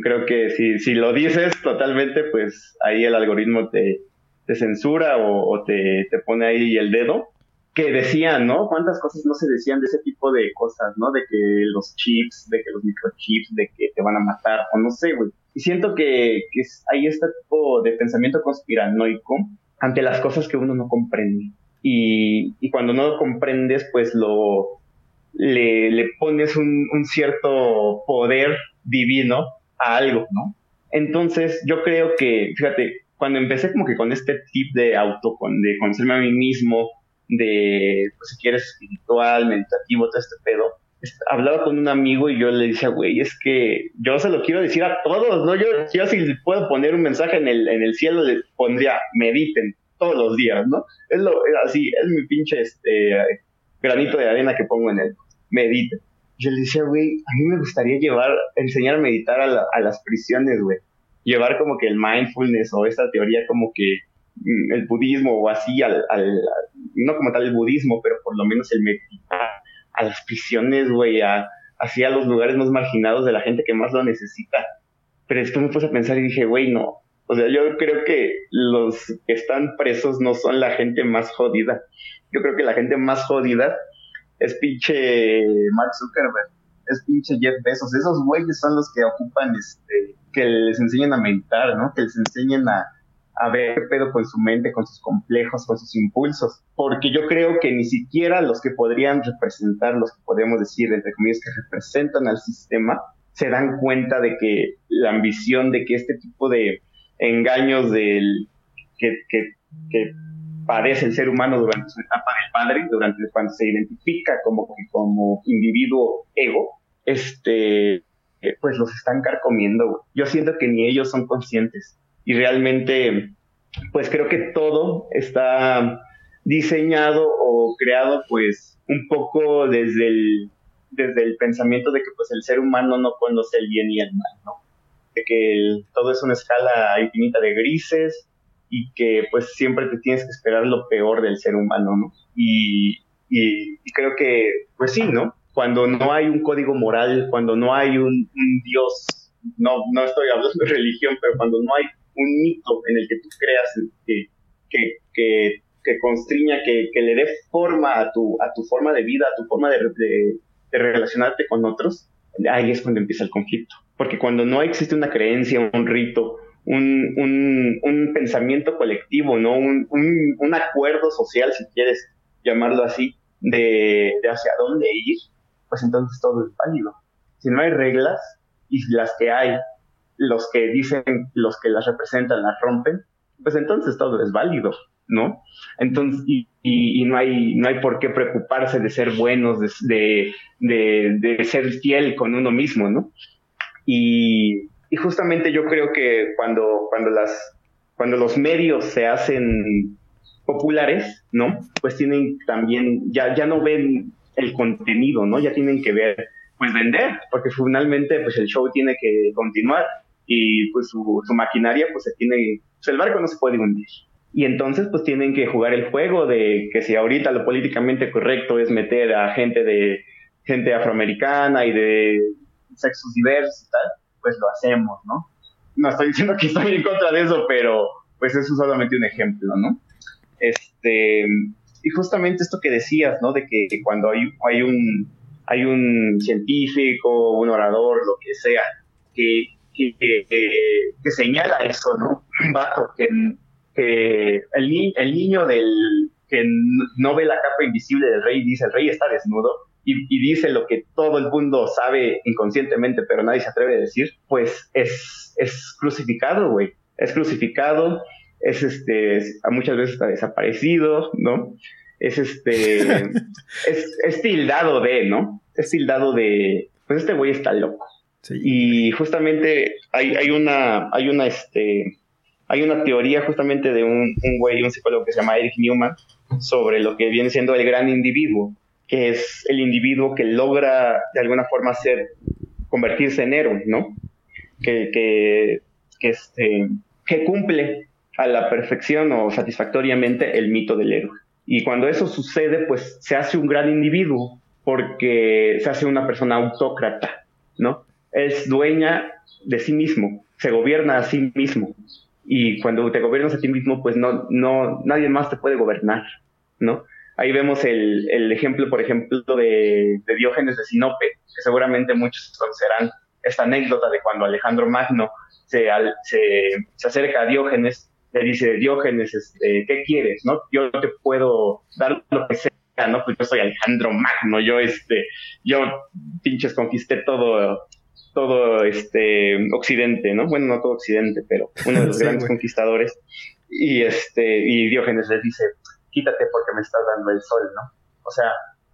creo que si, si lo dices totalmente, pues ahí el algoritmo te, te censura o, te, te, pone ahí el dedo. Que decían, ¿no? ¿Cuántas cosas no se decían de ese tipo de cosas, ¿no? De que los chips, de que los microchips, de que te van a matar, o no sé, güey. Y siento que, que hay este tipo de pensamiento conspiranoico ante las cosas que uno no comprende y, y cuando no lo comprendes, pues lo le, le pones un, cierto poder divino a algo, ¿no? Entonces, yo creo que, fíjate, cuando empecé como que con este tip de auto, con, de conocerme a mí mismo, de, pues si quieres, espiritual, meditativo, todo este pedo, hablaba con un amigo y yo le decía, güey, es que yo se lo quiero decir a todos, ¿no? Yo, yo si puedo poner un mensaje en el, en el cielo, le pondría, mediten, todos los días, ¿no? Es lo, así, es mi pinche este, granito de arena que pongo en él. Medita. Yo le decía, güey, a mí me gustaría llevar, enseñar a meditar a, las prisiones, güey. Llevar como que el mindfulness o esta teoría como que mm, el budismo o así, al, al, no como tal el budismo, pero por lo menos el meditar a las prisiones, güey, a, así a los lugares más marginados de la gente que más lo necesita. Pero después me puse a pensar y dije, güey, no, o sea, yo creo que los que están presos no son la gente más jodida. Yo creo que la gente más jodida es pinche Mark Zuckerberg, es pinche Jeff Bezos. Esos güeyes son los que ocupan, este, que les enseñan a meditar, ¿no? Que les enseñen a, a ver qué pedo con su mente, con sus complejos, con sus impulsos. Porque yo creo que ni siquiera los que podrían representar, los que podemos decir, entre comillas, que representan al sistema, se dan cuenta de que la ambición de que este tipo de engaños del que, padece el ser humano durante su etapa del padre, durante cuando se identifica como, como individuo ego, este, pues los están carcomiendo. Yo siento que ni ellos son conscientes. Y realmente, pues creo que todo está diseñado o creado, pues, un poco desde el, desde el pensamiento de que, pues, el ser humano no conoce el bien y el mal, ¿no? de que todo es una escala infinita de grises y que pues siempre te tienes que esperar lo peor del ser humano, ¿no? Y, y, creo que, pues sí, ¿no? Cuando no hay un código moral, cuando no hay un, Dios, no, no estoy hablando de <laughs> religión, pero cuando no hay un mito en el que tú creas que, que, que, que constriña, que, que, le dé forma a tu, a tu forma de vida, a tu forma de, de, relacionarte con otros, ahí es cuando empieza el conflicto. Porque cuando no existe una creencia, un rito, un, un, un pensamiento colectivo, ¿no? Un, un, acuerdo social, si quieres llamarlo así, de, de hacia dónde ir, pues entonces todo es válido. Si no hay reglas, y las que hay, los que dicen, los que las representan, las rompen, pues entonces todo es válido, ¿no? Entonces, y, no, hay, no hay por qué preocuparse de ser buenos, de, de, de, ser fiel con uno mismo, ¿no? Y, y, justamente yo creo que cuando, cuando, las, cuando los medios se hacen populares, ¿no? Pues tienen también, ya, ya no ven el contenido, ¿no? Ya tienen que ver, pues vender, porque finalmente pues el show tiene que continuar y pues su, su maquinaria pues se tiene, pues el barco no se puede hundir. Y entonces pues tienen que jugar el juego de que si ahorita lo políticamente correcto es meter a gente de gente afroamericana y de sexos diversos y tal, pues lo hacemos, ¿no? no estoy diciendo que estoy en contra de eso, pero pues eso es solamente un ejemplo, ¿no? Este, y justamente esto que decías, ¿no? De que cuando hay, hay un hay un científico, un orador, lo que sea, que, que, señala eso, ¿no? Vato que, que el, el niño del que no ve la capa invisible del rey dice el rey está desnudo y, dice lo que todo el mundo sabe inconscientemente pero nadie se atreve a decir, pues es, es crucificado, güey. Es crucificado, es este, muchas veces está desaparecido, ¿no? Es este, <laughs> es, es tildado de, ¿no? Es tildado de, pues este güey está loco. Y justamente hay, hay una, hay una, este, hay una teoría justamente de un, un güey, un psicólogo que se llama Eric Newman, sobre lo que viene siendo el gran individuo, que es el individuo que logra de alguna forma ser, convertirse en héroe, ¿no? Que, que, que, este, que cumple a la perfección o satisfactoriamente el mito del héroe. Y cuando eso sucede, pues se hace un gran individuo, porque se hace una persona autócrata, ¿no? Es dueña de sí mismo, se gobierna a sí mismo. Y cuando te gobiernas a ti mismo, pues no, no, nadie más te puede gobernar, ¿no? Ahí vemos el, el ejemplo, por ejemplo, de, de, Diógenes de Sinope, que seguramente muchos conocerán esta anécdota de cuando Alejandro Magno se, se, se acerca a Diógenes, le dice, Diógenes, este, ¿qué quieres? ¿no? Yo te puedo dar lo que sea ¿no? Pues yo soy Alejandro Magno, yo este, yo pinches conquisté todo, todo este Occidente, ¿no? Bueno, no todo Occidente, pero uno de los <laughs> grandes conquistadores. Y este, y Diógenes les dice, quítate porque me estás dando el sol, ¿no? O sea,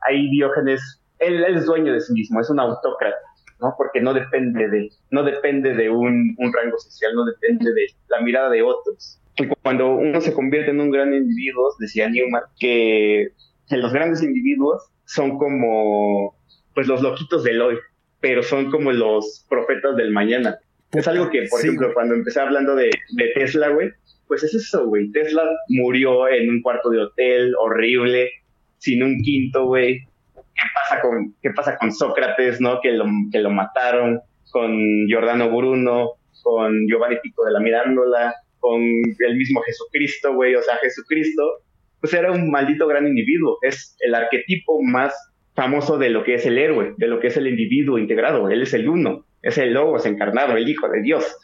ahí Diógenes, él, es dueño de sí mismo, es un autócrata, ¿no? Porque no depende de, no depende de un, un rango social, no depende de la mirada de otros. Y cuando uno se convierte en un gran individuo, decía Newman, que que los grandes individuos son como, pues los loquitos del hoy, pero son como los profetas del mañana. Es algo que, por ejemplo, cuando empecé hablando de, de Tesla, güey, pues es eso, güey. Tesla murió en un cuarto de hotel horrible, sin un quinto, güey. ¿Qué pasa con, qué pasa con Sócrates, no? Que lo, que lo mataron, con Giordano Bruno, con Giovanni Pico de la Mirándola, con el mismo Jesucristo, güey. O sea, Jesucristo pues era un maldito gran individuo. Es el arquetipo más famoso de lo que es el héroe, de lo que es el individuo integrado. Él es el uno, es el logos encarnado, el hijo de Dios.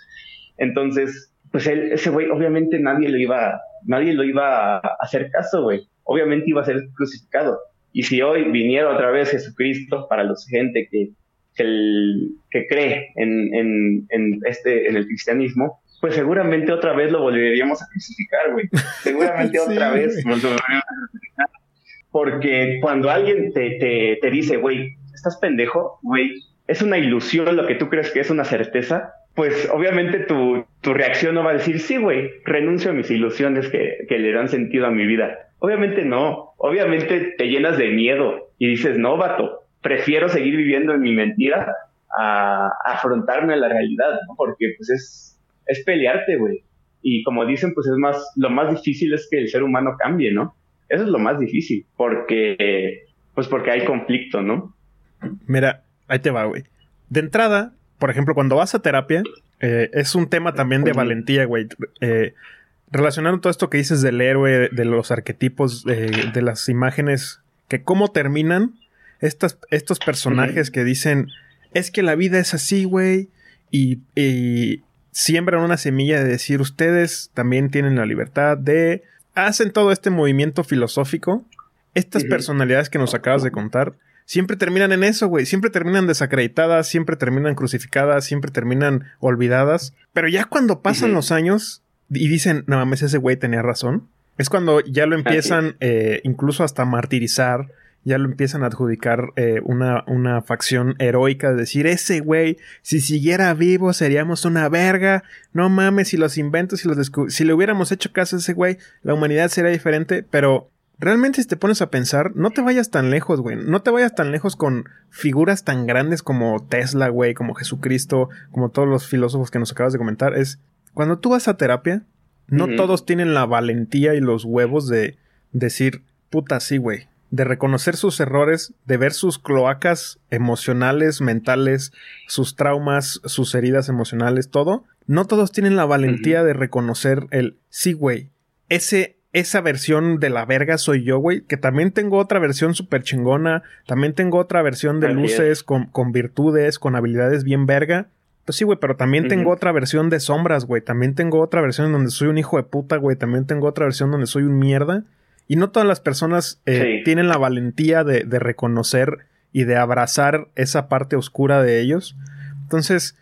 Entonces, pues él, ese güey, obviamente nadie lo iba, nadie lo iba a hacer caso, güey. Obviamente iba a ser crucificado. Y si hoy viniera otra vez Jesucristo para los gente que, que, cree en, en, en, este, en el cristianismo, pues seguramente otra vez lo volveríamos a crucificar, güey. Seguramente <laughs> otra vez volveríamos a. Porque cuando alguien te, te, te dice, güey, estás pendejo, güey, es una ilusión lo que tú crees que es una certeza, pues obviamente tu, tu reacción no va a decir, sí, güey, renuncio a mis ilusiones que, que le dan sentido a mi vida. Obviamente no, obviamente te llenas de miedo y dices, no, vato, prefiero seguir viviendo en mi mentira a, afrontarme a la realidad, ¿no? Porque pues es, es pelearte, güey. Y como dicen, pues es más, lo más difícil es que el ser humano cambie, ¿no? Eso es lo más difícil, porque, pues porque hay conflicto, ¿no? Mira, ahí te va, güey. De entrada, por ejemplo, cuando vas a terapia, eh, es un tema también de valentía, güey. Eh, relacionando todo esto que dices del héroe, de los arquetipos, de las imágenes, que cómo terminan estas, estos personajes que dicen, es que la vida es así, güey, y, siembran una semilla de decir ustedes también tienen la libertad de... Hacen todo este movimiento filosófico. Estas personalidades que nos acabas de contar siempre terminan en eso, güey. Siempre terminan desacreditadas, siempre terminan crucificadas, siempre terminan olvidadas. Pero ya cuando pasan los años y dicen, no mames, ese güey tenía razón, es cuando ya lo empiezan eh, incluso hasta martirizar ya lo empiezan a adjudicar eh, una, una, facción heroica de decir, ese güey, si siguiera vivo seríamos una verga, no mames, si los inventos, si, los si le hubiéramos hecho caso a ese güey, la humanidad sería diferente, pero realmente si te pones a pensar, no te vayas tan lejos, güey, no te vayas tan lejos con figuras tan grandes como Tesla, güey, como Jesucristo, como todos los filósofos que nos acabas de comentar, es cuando tú vas a terapia, no todos tienen la valentía y los huevos de decir, puta, sí, güey, de reconocer sus errores, de ver sus cloacas emocionales, mentales, sus traumas, sus heridas emocionales, todo, no todos tienen la valentía de reconocer el, sí, güey, ese, esa versión de la verga soy yo, güey, que también tengo otra versión súper chingona, también tengo otra versión de luces con, con virtudes, con habilidades bien verga. Pues sí, güey, pero también tengo otra versión de sombras, güey. También tengo otra versión donde soy un hijo de puta, güey. También tengo otra versión donde soy un mierda. Y no todas las personas eh, Sí. tienen la valentía de, de reconocer y de abrazar esa parte oscura de ellos. Entonces,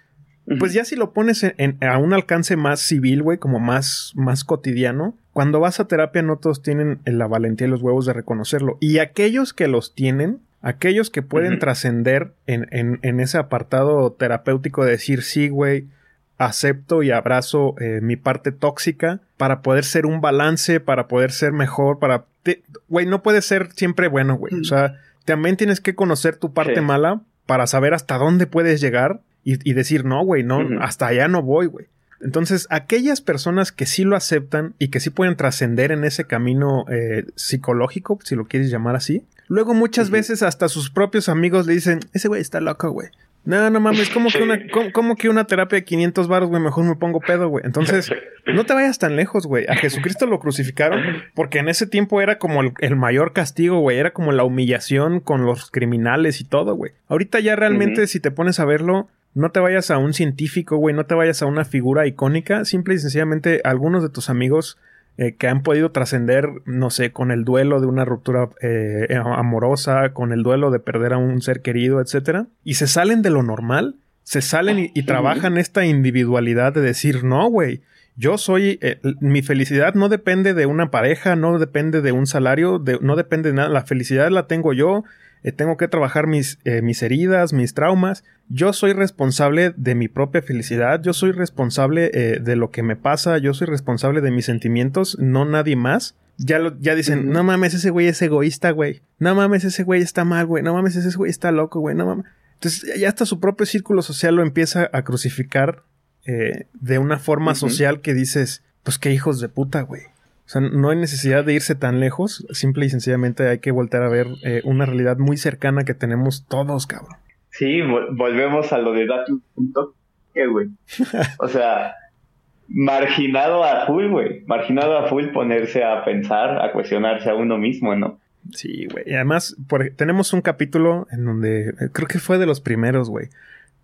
pues ya si lo pones en- en- a un alcance más civil, güey, como más, más cotidiano, cuando vas a terapia no todos tienen la valentía y los huevos de reconocerlo. Y aquellos que los tienen, aquellos que pueden trascender en, en- en ese apartado terapéutico de decir, sí, güey, acepto y abrazo eh, mi parte tóxica para poder ser un balance, para poder ser mejor, para... Güey, no puede ser siempre bueno, güey. O sea, también tienes que conocer tu parte Sí. mala para saber hasta dónde puedes llegar y, y decir, no, güey, no, hasta allá no voy, güey. Entonces, aquellas personas que sí lo aceptan y que sí pueden trascender en ese camino eh, psicológico, si lo quieres llamar así, luego muchas veces hasta sus propios amigos le dicen, ese güey está loco, güey. No, no mames, ¿cómo que una, cómo que una terapia de 500 baros, güey? Mejor me pongo pedo, güey. Entonces, no te vayas tan lejos, güey. A Jesucristo lo crucificaron porque en ese tiempo era como el, el mayor castigo, güey. Era como la humillación con los criminales y todo, güey. Ahorita ya realmente, si te pones a verlo, no te vayas a un científico, güey. No te vayas a una figura icónica. Simple y sencillamente, algunos de tus amigos eh, que han podido trascender, no sé, con el duelo de una ruptura eh, amorosa, con el duelo de perder a un ser querido, etcétera, y se salen de lo normal, se salen y, y trabajan esta individualidad de decir, no, güey, yo soy, eh, mi felicidad no depende de una pareja, no depende de un salario, de- no depende de nada, la felicidad la tengo yo, eh, tengo que trabajar mis, eh, mis heridas, mis traumas. Yo soy responsable de mi propia felicidad, yo soy responsable eh, de lo que me pasa, yo soy responsable de mis sentimientos, no nadie más. Ya, lo- ya dicen, no mames, ese güey es egoísta, güey. No mames, ese güey está mal, güey. No mames, ese güey está loco, güey. No mames. Entonces, ya hasta su propio círculo social lo empieza a crucificar de una forma social que dices, pues qué hijos de puta, güey. O sea, no hay necesidad de irse tan lejos. Simple y sencillamente hay que volver a ver eh, una realidad muy cercana que tenemos todos, cabrón. Sí, vol- volvemos a lo de toque, güey. O sea, marginado a full, güey. Marginado a full ponerse a pensar, a cuestionarse a uno mismo, ¿no? Sí, güey. Y además, por- tenemos un capítulo en donde eh, creo que fue de los primeros, güey.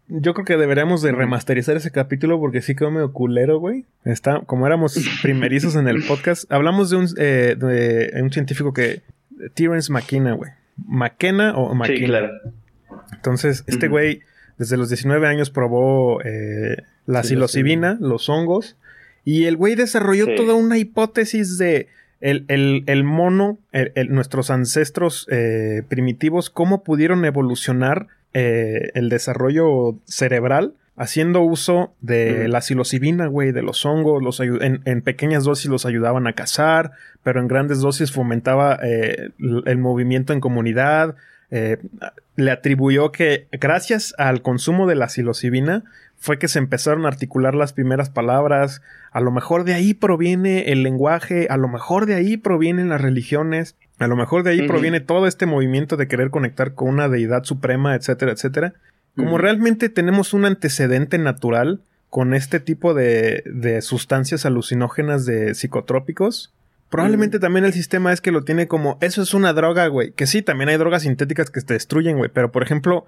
Yo creo que deberíamos de remasterizar ese capítulo porque sí quedó medio culero, güey. Está, como éramos <laughs> primerizos en el podcast, hablamos de un, eh, de un científico que... Terence McKenna, güey. McKenna o McKenna. Sí, claro. Entonces, este güey desde los 19 años probó eh, la psilocibina, los hongos, y el güey desarrolló Sí. toda una hipótesis de el, el- el mono, el- nuestros ancestros eh, primitivos, cómo pudieron evolucionar eh, el desarrollo cerebral haciendo uso de la psilocibina, güey, de los hongos, los en, en pequeñas dosis los ayudaban a cazar, pero en grandes dosis fomentaba eh, el movimiento en comunidad, eh, le atribuyó que gracias al consumo de la psilocibina fue que se empezaron a articular las primeras palabras, a lo mejor de ahí proviene el lenguaje, a lo mejor de ahí provienen las religiones, a lo mejor de ahí proviene todo este movimiento de querer conectar con una deidad suprema, etcétera, etcétera. Como realmente tenemos un antecedente natural con este tipo de, de sustancias alucinógenas de psicotrópicos, probablemente también el sistema es que lo tiene como, eso es una droga, güey. Que sí, también hay drogas sintéticas que te destruyen, güey. Pero, por ejemplo,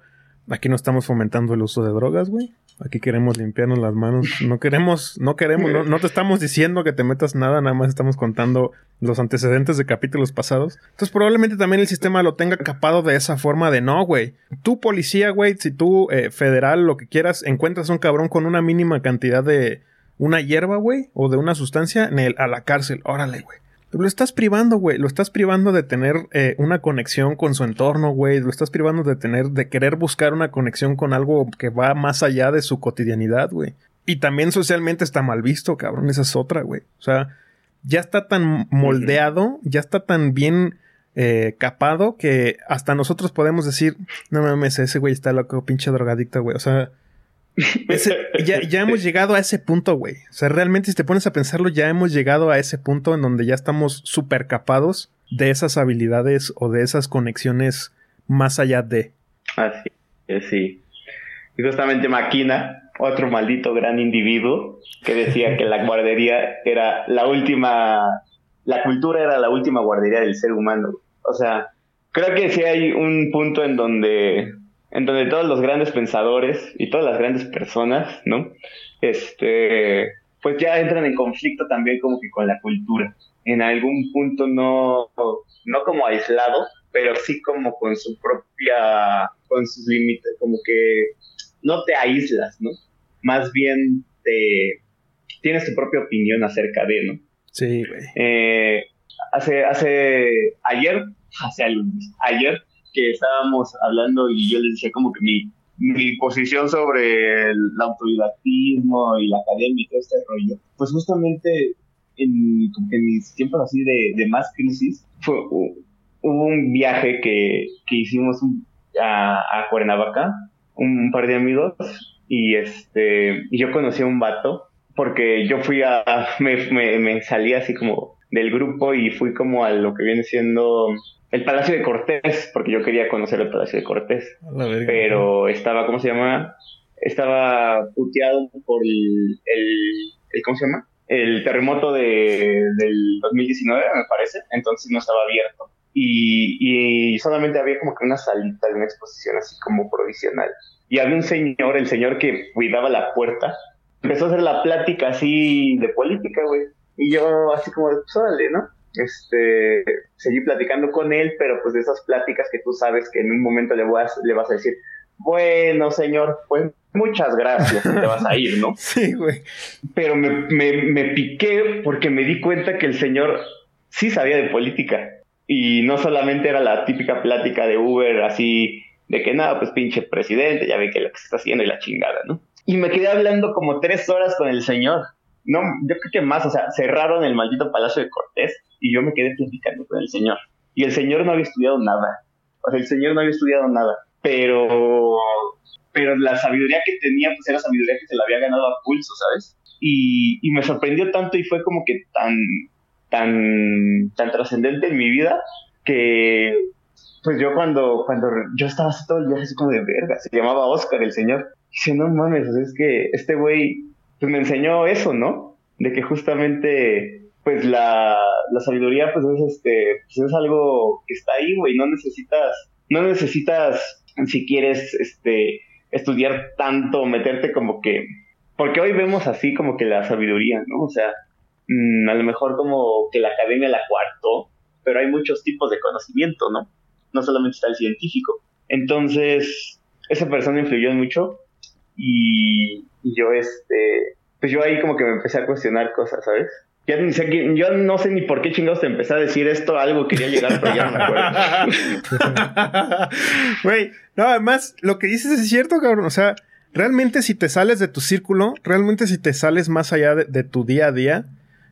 aquí no estamos fomentando el uso de drogas, güey. Aquí queremos limpiarnos las manos. No queremos, no queremos, no, te estamos diciendo que te metas nada, nada más estamos contando los antecedentes de capítulos pasados. Entonces, probablemente también el sistema lo tenga capado de esa forma de no, güey. Tú, policía, güey, si tú, eh, federal, lo que quieras, encuentras un cabrón con una mínima cantidad de una hierba, güey, o de una sustancia, en el- a la cárcel. Órale, güey. Lo estás privando, güey. Lo estás privando de tener eh, una conexión con su entorno, güey. Lo estás privando de tener, de querer buscar una conexión con algo que va más allá de su cotidianidad, güey. Y también socialmente está mal visto, cabrón. Esa es otra, güey. O sea, ya está tan moldeado, ya está tan bien eh, capado que hasta nosotros podemos decir, no mames, ese güey está loco, pinche drogadicto, güey. O sea, ese- ya, ya hemos <laughs> llegado a ese punto, güey. O sea, realmente si te pones a pensarlo, ya hemos llegado a ese punto en donde ya estamos súper capados de esas habilidades o de esas conexiones más allá de. Así es, sí. Y justamente Maquina, otro maldito gran individuo que decía que la guardería era la última, la cultura era la última guardería del ser humano. O sea, creo que sí hay un punto en donde, en donde todos los grandes pensadores y todas las grandes personas, ¿no? Este, pues ya entran en conflicto también como que con la cultura. En algún punto no, no como aislado, pero sí como con su propia, con sus límites, como que no te aíslas, ¿no? Más bien te tienes tu propia opinión acerca de, ¿no? Sí, güey. Eh, hace, hace, ayer, hace algo, ayer que estábamos hablando y yo les decía como que mi, mi posición sobre el autodidactismo y la academia y todo este rollo, pues justamente en, en mis tiempos así de, de más crisis, fue, hubo un viaje que, que hicimos a, a Cuernavaca, un par de amigos, y este, y yo conocí a un vato, porque yo fui a, <laughs> me, me, me salí así como del grupo y fui como a lo que viene siendo el Palacio de Cortés, porque yo quería conocer el Palacio de Cortés pero estaba, ¿cómo se llama? Estaba puteado por el, el, el- ¿cómo se llama? El terremoto de, del 2019, me parece, entonces no estaba abierto. Y, y solamente había como que una salita de una exposición así como provisional. Y había un señor, el señor que cuidaba la puerta, empezó a hacer la plática así de política, güey. Y yo así como, pues órale, ¿no? Este, seguí platicando con él, pero pues de esas pláticas que tú sabes que en un momento le, vas, le vas a decir, bueno, señor, pues muchas gracias, te vas a ir, ¿no? <laughs> Sí, güey. Pero me, me, me piqué porque me di cuenta que el señor sí sabía de política. Y no solamente era la típica plática de Uber así de que nada, pues pinche presidente, ya ve que lo que se está haciendo y la chingada, ¿no? Y me quedé hablando como tres horas con el señor. No, yo creo que más, o sea, cerraron el maldito Palacio de Cortés y yo me quedé platicando con el señor. Y el señor no había estudiado nada. O sea, el señor no había estudiado nada. Pero, pero la sabiduría que tenía, pues era sabiduría que se la había ganado a pulso, ¿sabes? Y, y me sorprendió tanto y fue como que tan, tan, tan trascendente en mi vida que, pues yo cuando, cuando yo estaba así todo el viaje así como de verga, se llamaba Oscar el señor. Dice, no mames, es que este güey, pues me enseñó eso, ¿no? De que justamente, pues la, la sabiduría, pues es este, pues es algo que está ahí, güey, no necesitas, no necesitas, si quieres, este, estudiar tanto, meterte como que, porque hoy vemos así como que la sabiduría, ¿no? O sea, mm, a lo mejor como que la academia la cuartó, pero hay muchos tipos de conocimiento, ¿no? No solamente está el científico. Entonces, esa persona influyó mucho y, y yo, este, pues yo ahí como que me empecé a cuestionar cosas, ¿sabes? Ya ni sé, yo no sé ni por qué chingados te empecé a decir esto, algo quería llegar, pero ya no me acuerdo. <laughs> Güey, no, además, lo que dices es cierto, cabrón. O sea, realmente si te sales de tu círculo, realmente si te sales más allá de, de tu día a día,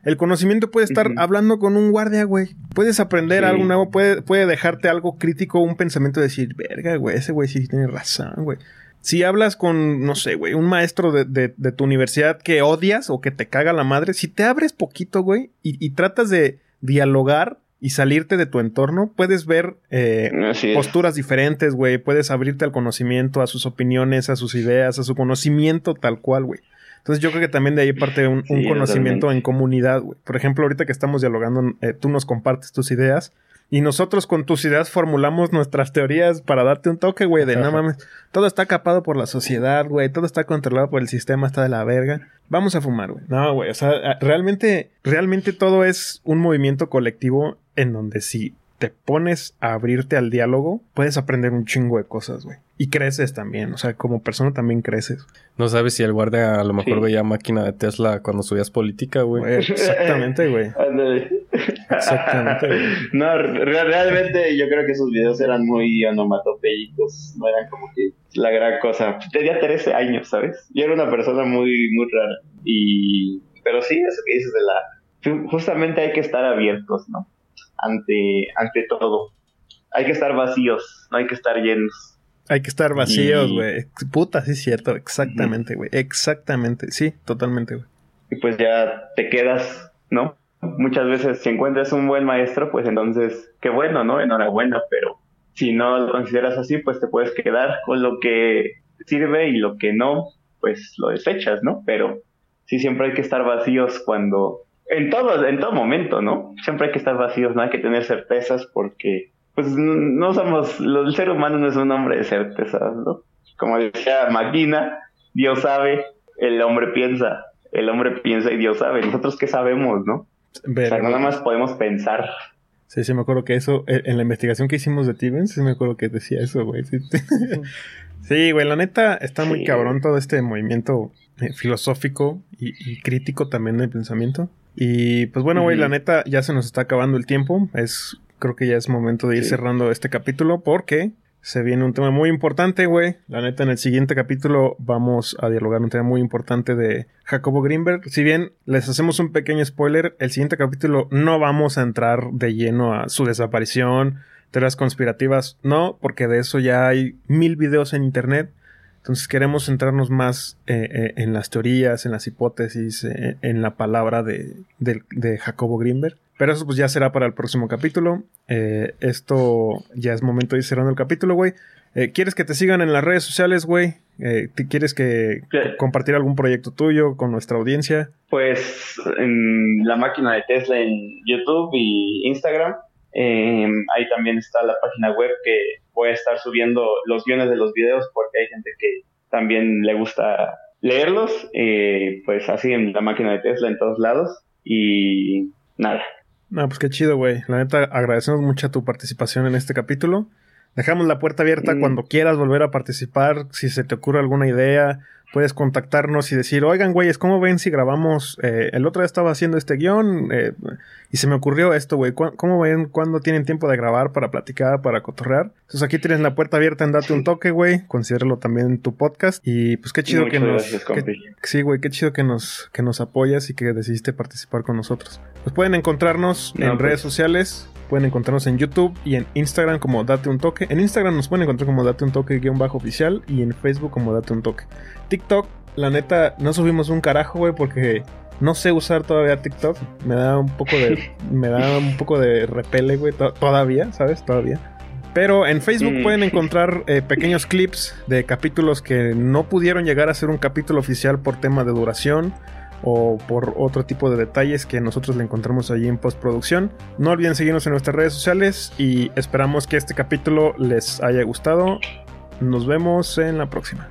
el conocimiento puede estar hablando con un guardia, güey. Puedes aprender Sí. algo nuevo, puede, puede dejarte algo crítico, un pensamiento de decir, verga, güey, ese güey sí tiene razón, güey. Si hablas con, no sé, güey, un maestro de, de- de tu universidad que odias o que te caga la madre, si te abres poquito, güey, y, y tratas de dialogar y salirte de tu entorno, puedes ver eh, posturas diferentes, güey. Puedes abrirte al conocimiento, a sus opiniones, a sus ideas, a su conocimiento tal cual, güey. Entonces yo creo que también de ahí parte un, un Sí, conocimiento totalmente. en comunidad, güey. Por ejemplo, ahorita que estamos dialogando, eh, tú nos compartes tus ideas y nosotros con tus ideas formulamos nuestras teorías para darte un toque, güey, de no mames, todo está capado por la sociedad, güey, todo está controlado por el sistema, está de la verga. Vamos a fumar, güey. No, güey, o sea, realmente, realmente todo es un movimiento colectivo en donde si te pones a abrirte al diálogo, puedes aprender un chingo de cosas, güey. Y creces también, o sea, como persona también creces. No sabes si el guardia a lo mejor Sí. veía máquina de Tesla cuando subías política, güey. Exactamente, güey. <laughs> Exactamente, güey. No, re- realmente yo creo que esos videos eran muy onomatopéicos, no eran como que la gran cosa. Tenía 13 años, ¿sabes? Yo era una persona muy, muy rara. Y, pero sí, eso que dices de la, ju- justamente hay que estar abiertos, ¿no? Ante, ante todo. Hay que estar vacíos, no hay que estar llenos. Hay que estar vacíos, Y- güey. Puta, sí es cierto. Exactamente, güey. Exactamente. Sí, totalmente, güey. y pues ya te quedas, ¿no? Muchas veces si encuentras un buen maestro, pues entonces, qué bueno, ¿no? Enhorabuena, pero si no lo consideras así, pues te puedes quedar con lo que sirve y lo que no, pues lo desechas, ¿no? Pero sí siempre hay que estar vacíos cuando, en todo, en todo momento, ¿no? Siempre hay que estar vacíos, no hay que tener certezas porque, pues no somos, el ser humano no es un hombre de certezas, ¿no? Como decía Maquina, Dios sabe, el hombre piensa, el hombre piensa y Dios sabe, nosotros qué sabemos, ¿no? o sea, nada más podemos pensar. Sí, sí, me acuerdo que eso, eh, en la investigación que hicimos de Tibens, sí me acuerdo que decía eso, güey. Sí, <laughs> güey, la neta está muy cabrón todo este movimiento eh, filosófico y, crítico también del pensamiento. Y pues bueno, güey, la neta ya se nos está acabando el tiempo. Es, creo que ya es momento de ir cerrando este capítulo porque se viene un tema muy importante, güey. La neta, en el siguiente capítulo vamos a dialogar un tema muy importante de Jacobo Greenberg. Si bien les hacemos un pequeño spoiler, el siguiente capítulo no vamos a entrar de lleno a su desaparición, teorías conspirativas, no, porque de eso ya hay mil videos en internet. Entonces queremos centrarnos más eh, eh, en las teorías, en las hipótesis, eh, en la palabra de, de, Jacobo Greenberg. Pero eso pues ya será para el próximo capítulo. esto ya es momento de ir cerrando el capítulo, güey. ¿Quieres que te sigan en las redes sociales, güey? ¿Quieres que compartir algún proyecto tuyo con nuestra audiencia? Pues en la máquina de Tesla en YouTube y Instagram. ahí también está la página web que voy a estar subiendo los guiones de los videos porque hay gente que también le gusta leerlos, eh, pues así en la máquina de Tesla en todos lados y nada. No, pues qué chido, güey. La neta, agradecemos mucho tu participación en este capítulo. Dejamos la puerta abierta mm. cuando quieras volver a participar, si se te ocurre alguna idea puedes contactarnos y decir, oigan, güeyes, ¿cómo ven si grabamos? Eh, el otro día estaba haciendo este guion eh, y se me ocurrió esto, güey. ¿Cómo ven cuándo tienen tiempo de grabar para platicar, para cotorrear? Entonces aquí tienes la puerta abierta en Date un Toque, güey. Considéralo también en tu podcast. Y pues qué chido que nos... sí, güey, qué chido que nos, que nos apoyas y que decidiste participar con nosotros. Pues pueden encontrarnos en pues. redes sociales. Pueden encontrarnos en YouTube y en Instagram como Date un Toque. En Instagram nos pueden encontrar como Date un Toque guion bajo oficial y en Facebook como Date un Toque. TikTok, la neta, no subimos un carajo, güey, porque no sé usar todavía TikTok. Me da un poco de. <laughs> me da un poco de repele, güey. todavía, ¿sabes? Todavía. Pero en Facebook mm. pueden encontrar eh, pequeños clips de capítulos que no pudieron llegar a ser un capítulo oficial por tema de duración o por otro tipo de detalles que nosotros le encontramos allí en postproducción. No olviden seguirnos en nuestras redes sociales y esperamos que este capítulo les haya gustado. Nos vemos en la próxima.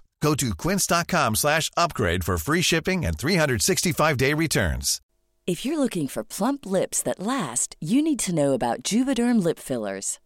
Go to quince.com slash upgrade for free shipping and 365-day returns. If you're looking for plump lips that last, you need to know about Juvederm Lip Fillers.